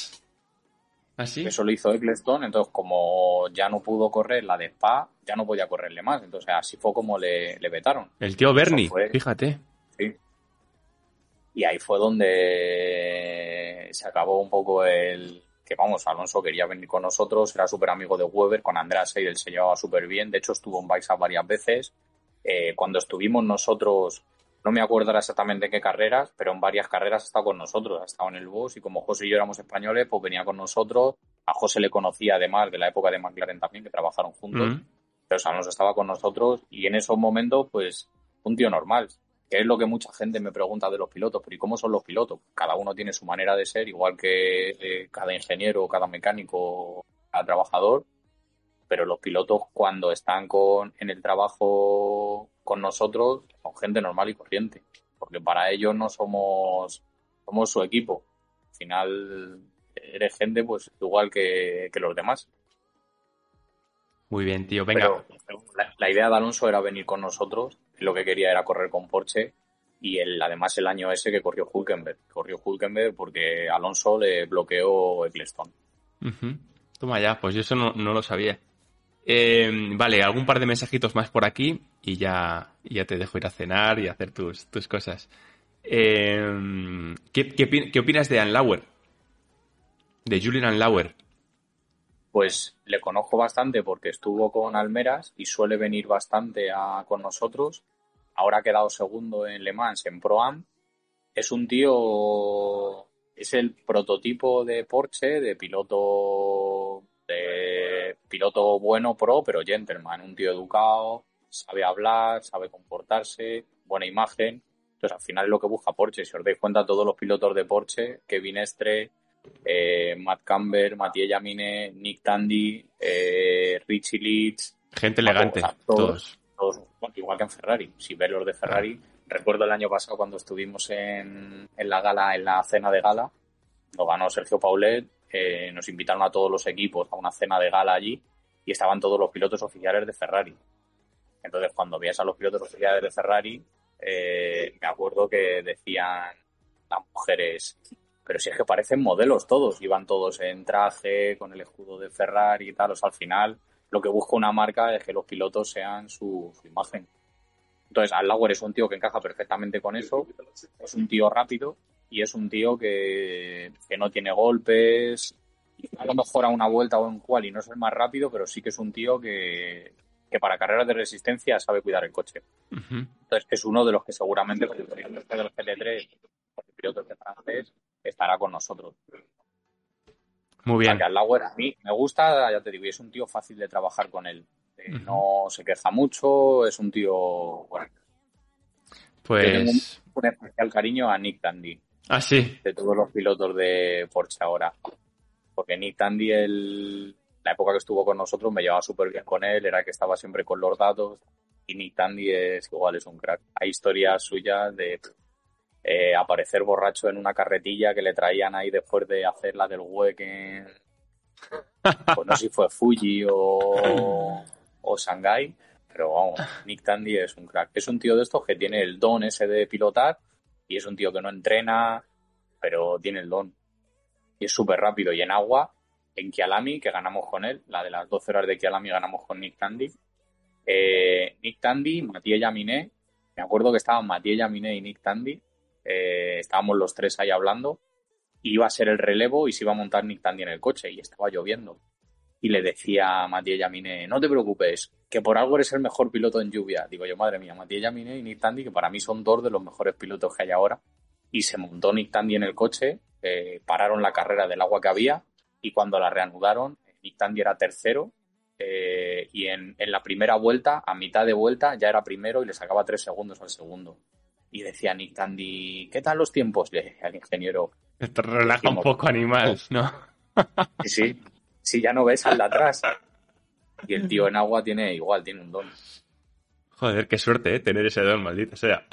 ¿Así? ¿Ah, Eso lo hizo Eccleston, entonces como ya no pudo correr la de Spa, ya no podía correrle más, entonces así fue como le, le vetaron. El tío Bernie, fíjate. Sí. Y ahí fue donde se acabó un poco el, que vamos, Alonso quería venir con nosotros, era súper amigo de Weber, con Andreas Seidel se llevaba súper bien, de hecho estuvo en Baixa varias veces. Eh, cuando estuvimos nosotros, no me acuerdo exactamente en qué carreras, pero en varias carreras ha estado con nosotros, ha estado en el bus y como José y yo éramos españoles, pues venía con nosotros. A José le conocía además de la época de McLaren también, que trabajaron juntos. Pero Alonso estaba con nosotros y en esos momentos, pues, un tío normal que es lo que mucha gente me pregunta de los pilotos, pero ¿y cómo son los pilotos? Cada uno tiene su manera de ser, igual que eh, cada ingeniero, cada mecánico, cada trabajador, pero los pilotos cuando están con, en el trabajo con nosotros son gente normal y corriente, porque para ellos no somos, somos su equipo. Al final eres gente pues igual que, los demás. Muy bien, tío. Venga. la, la, idea de Alonso era venir con nosotros lo que quería era correr con Porsche y el, además el año ese que corrió Hulkenberg. Corrió Hulkenberg porque Alonso le bloqueó Eccleston. Toma ya, pues yo eso no, lo sabía. Eh, vale, algún par de mensajitos más por aquí y ya, ya te dejo ir a cenar y hacer tus, tus cosas. Eh, ¿qué, qué, opinas de Ann Lauer? De Julian Ann Lauer. Pues le conozco bastante porque estuvo con Almeras y suele venir bastante con nosotros. Ahora ha quedado segundo en Le Mans, en Pro Am. Es un tío, es el prototipo de Porsche, de piloto, de piloto bueno pro, pero gentleman, un tío educado, sabe hablar, sabe comportarse, buena imagen. Entonces al final es lo que busca Porsche. Si os dais cuenta, todos los pilotos de Porsche, Kevin Estre, eh, Matt Camber, Mathieu Yamine, Nick Tandy, eh, Richie Leeds. Gente elegante, todos. igual que en Ferrari. Si ves los de Ferrari, recuerdo el año pasado cuando estuvimos en, la gala, en la cena de gala, lo ganó Sergio Paulet, eh, nos invitaron a todos los equipos a una cena de gala allí y estaban todos los pilotos oficiales de Ferrari. Entonces, cuando veías a los pilotos oficiales de Ferrari, me acuerdo que decían las mujeres, pero si es que parecen modelos todos, iban todos en traje, con el escudo de Ferrari y tal, o sea, al final lo que busca una marca es que los pilotos sean su, imagen. Entonces, Allauer es un tío que encaja perfectamente con eso, es un tío rápido y es un tío que, que no tiene golpes, a lo mejor a una vuelta o en cual y no es el más rápido, pero sí que es un tío que, que para carreras de resistencia sabe cuidar el coche. Entonces, es uno de los que seguramente con el del GT3, con el piloto de francés, estará con nosotros. Muy bien. O sea, que a mí me gusta, ya te digo, y es un tío fácil de trabajar con él. Eh, No se queja mucho, es un tío. Bueno, pues. Un, un, especial cariño a Nick Tandy. Ah, sí. De todos los pilotos de Porsche ahora. Porque Nick Tandy, el, la época que estuvo con nosotros, me llevaba súper bien con él, era que estaba siempre con los datos. Y Nick Tandy es igual, es un crack. Hay historias suyas de eh, aparecer borracho en una carretilla que le traían ahí después de hacer la del en. Pues no sé si fue Fuji o, o Shanghai, pero vamos, Nick Tandy es un crack. Es un tío de estos que tiene el don ese de pilotar y es un tío que no entrena, pero tiene el don. Y es súper rápido. Y en agua, en Kialami, que ganamos con él, la de las 12 horas de Kialami ganamos con Nick Tandy. Eh, Nick Tandy, Matías Yaminé, me acuerdo que estaban Matías Yaminé y Nick Tandy, eh, estábamos los tres ahí hablando, iba a ser el relevo y se iba a montar Nick Tandy en el coche y estaba lloviendo. Y le decía a Matías Yaminé, no te preocupes, que por algo eres el mejor piloto en lluvia. Digo yo, madre mía, Matías Yaminé y Nick Tandy, que para mí son dos de los mejores pilotos que hay ahora. Y se montó Nick Tandy en el coche, eh, pararon la carrera del agua que había y cuando la reanudaron, Nick Tandy era tercero eh, y en, en, la primera vuelta, a mitad de vuelta, ya era primero y le sacaba tres segundos al segundo. Y decía Nick Tandy, ¿qué tal los tiempos? Le decía al ingeniero. Relaja un poco animal, ¿no? sí, sí. Si ya no ves al de atrás. Y el tío en agua tiene igual, tiene un don. Joder, qué suerte, ¿eh? Tener ese don, maldito sea.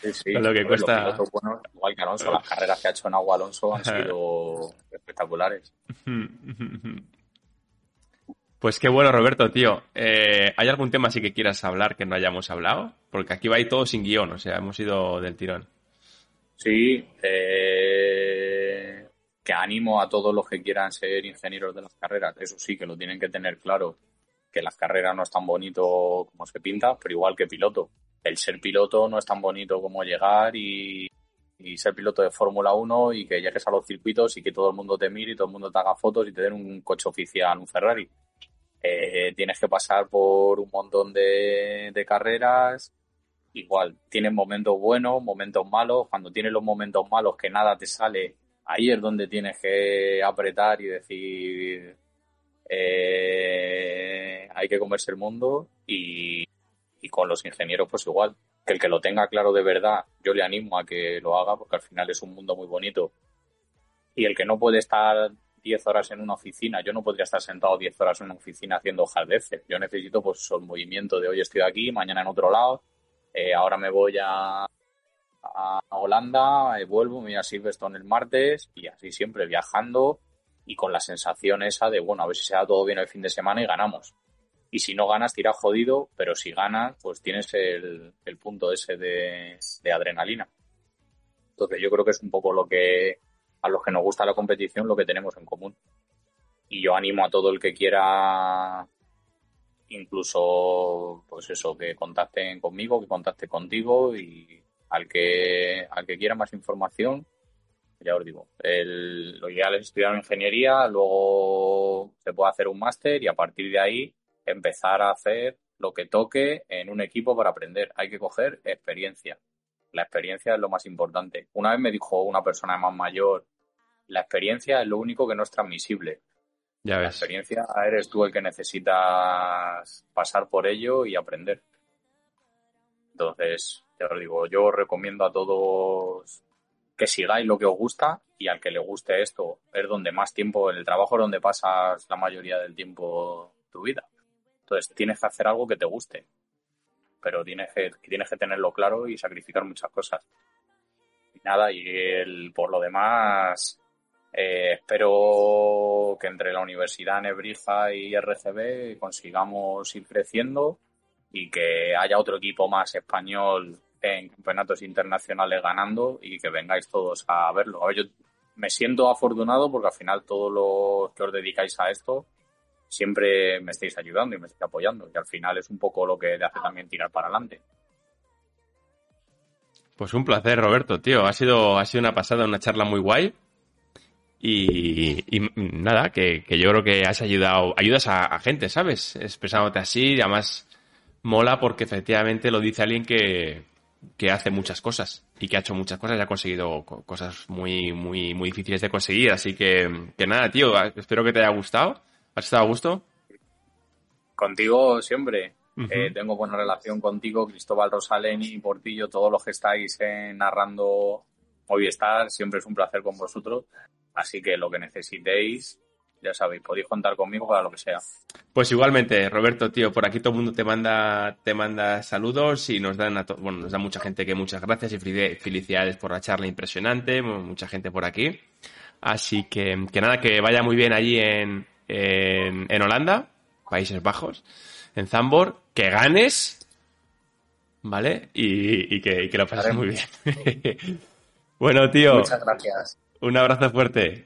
Sí, sí. Con lo que Pues cuesta. los buenos, igual que Alonso, las carreras que ha hecho en agua Alonso han sido espectaculares. Pues qué bueno, Roberto, tío. Eh, ¿Hay algún tema así que quieras hablar que no hayamos hablado? Porque aquí va ahí todo sin guion, o sea, hemos ido del tirón. Sí, eh, que animo a todos los que quieran ser ingenieros de las carreras. Eso sí, que lo tienen que tener claro, que las carreras no es tan bonito como se pinta, pero igual que piloto. El ser piloto no es tan bonito como llegar y, y ser piloto de Fórmula 1 y que llegues a los circuitos y que todo el mundo te mire y todo el mundo te haga fotos y te den un coche oficial, un Ferrari. Eh, tienes que pasar por un montón de, carreras. Igual, tienes momentos buenos, momentos malos. Cuando tienes los momentos malos que nada te sale, ahí es donde tienes que apretar y decir eh, hay que comerse el mundo y, y con los ingenieros pues igual. Que el que lo tenga claro de verdad, yo le animo a que lo haga porque al final es un mundo muy bonito. Y el que no puede estar 10 horas en una oficina. Yo no podría estar sentado 10 horas en una oficina haciendo hojas. Yo necesito pues el movimiento de hoy estoy aquí, mañana en otro lado, eh, ahora me voy a, a Holanda, eh, vuelvo, me voy a Silverstone el martes y así siempre viajando y con la sensación esa de, bueno, a ver si se da todo bien el fin de semana y ganamos. Y si no ganas, tira jodido, pero si ganas, pues tienes el, el punto ese de, de adrenalina. Entonces yo creo que es un poco lo que a los que nos gusta la competición lo que tenemos en común. Y yo animo a todo el que quiera, incluso, pues eso, que contacten conmigo, que contacte contigo y al que, al que quiera más información, ya os digo, el, lo ideal es estudiar ingeniería, luego se puede hacer un máster y a partir de ahí empezar a hacer lo que toque en un equipo para aprender. Hay que coger experiencia. La experiencia es lo más importante. Una vez me dijo una persona más mayor, la experiencia es lo único que no es transmisible. Ya ves. La experiencia eres tú el que necesitas pasar por ello y aprender. Entonces, ya os digo, yo recomiendo a todos que sigáis lo que os gusta y al que le guste esto es donde más tiempo, el trabajo es donde pasas la mayoría del tiempo tu vida. Entonces, tienes que hacer algo que te guste, pero tienes que, tienes que tenerlo claro y sacrificar muchas cosas. Y nada, y el, por lo demás, eh, espero que entre la Universidad Nebrija y RCB consigamos ir creciendo y que haya otro equipo más español en campeonatos internacionales ganando y que vengáis todos a verlo. A ver, yo me siento afortunado porque al final todos los que os dedicáis a esto siempre me estáis ayudando y me estáis apoyando y al final es un poco lo que le hace también tirar para adelante. Pues un placer, Roberto, tío. Ha sido, ha sido una pasada, una charla muy guay. Y, y nada, que, que, yo creo que has ayudado, ayudas a, a, gente, ¿sabes? Expresándote así, y además mola porque efectivamente lo dice alguien que, que hace muchas cosas y que ha hecho muchas cosas y ha conseguido cosas muy, muy, muy difíciles de conseguir. Así que, que nada, tío, espero que te haya gustado. ¿Has estado a gusto? Contigo siempre. Uh -huh. eh, tengo buena relación contigo, Cristóbal Rosaleni, Portillo, todos los que estáis eh, narrando Movistar. Siempre es un placer con vosotros. Así que lo que necesitéis, ya sabéis, podéis contar conmigo para lo que sea. Pues igualmente, Roberto, tío, por aquí todo el mundo te manda, te manda saludos y nos dan a bueno, nos da mucha gente que muchas gracias y felicidades por la charla impresionante, mucha gente por aquí. Así que, que nada, que vaya muy bien allí en, en, en Holanda, Países Bajos, en Zambor, que ganes, ¿vale? Y, y, que, y que, lo pases muy bien. bueno, tío. Muchas gracias. Un abrazo fuerte.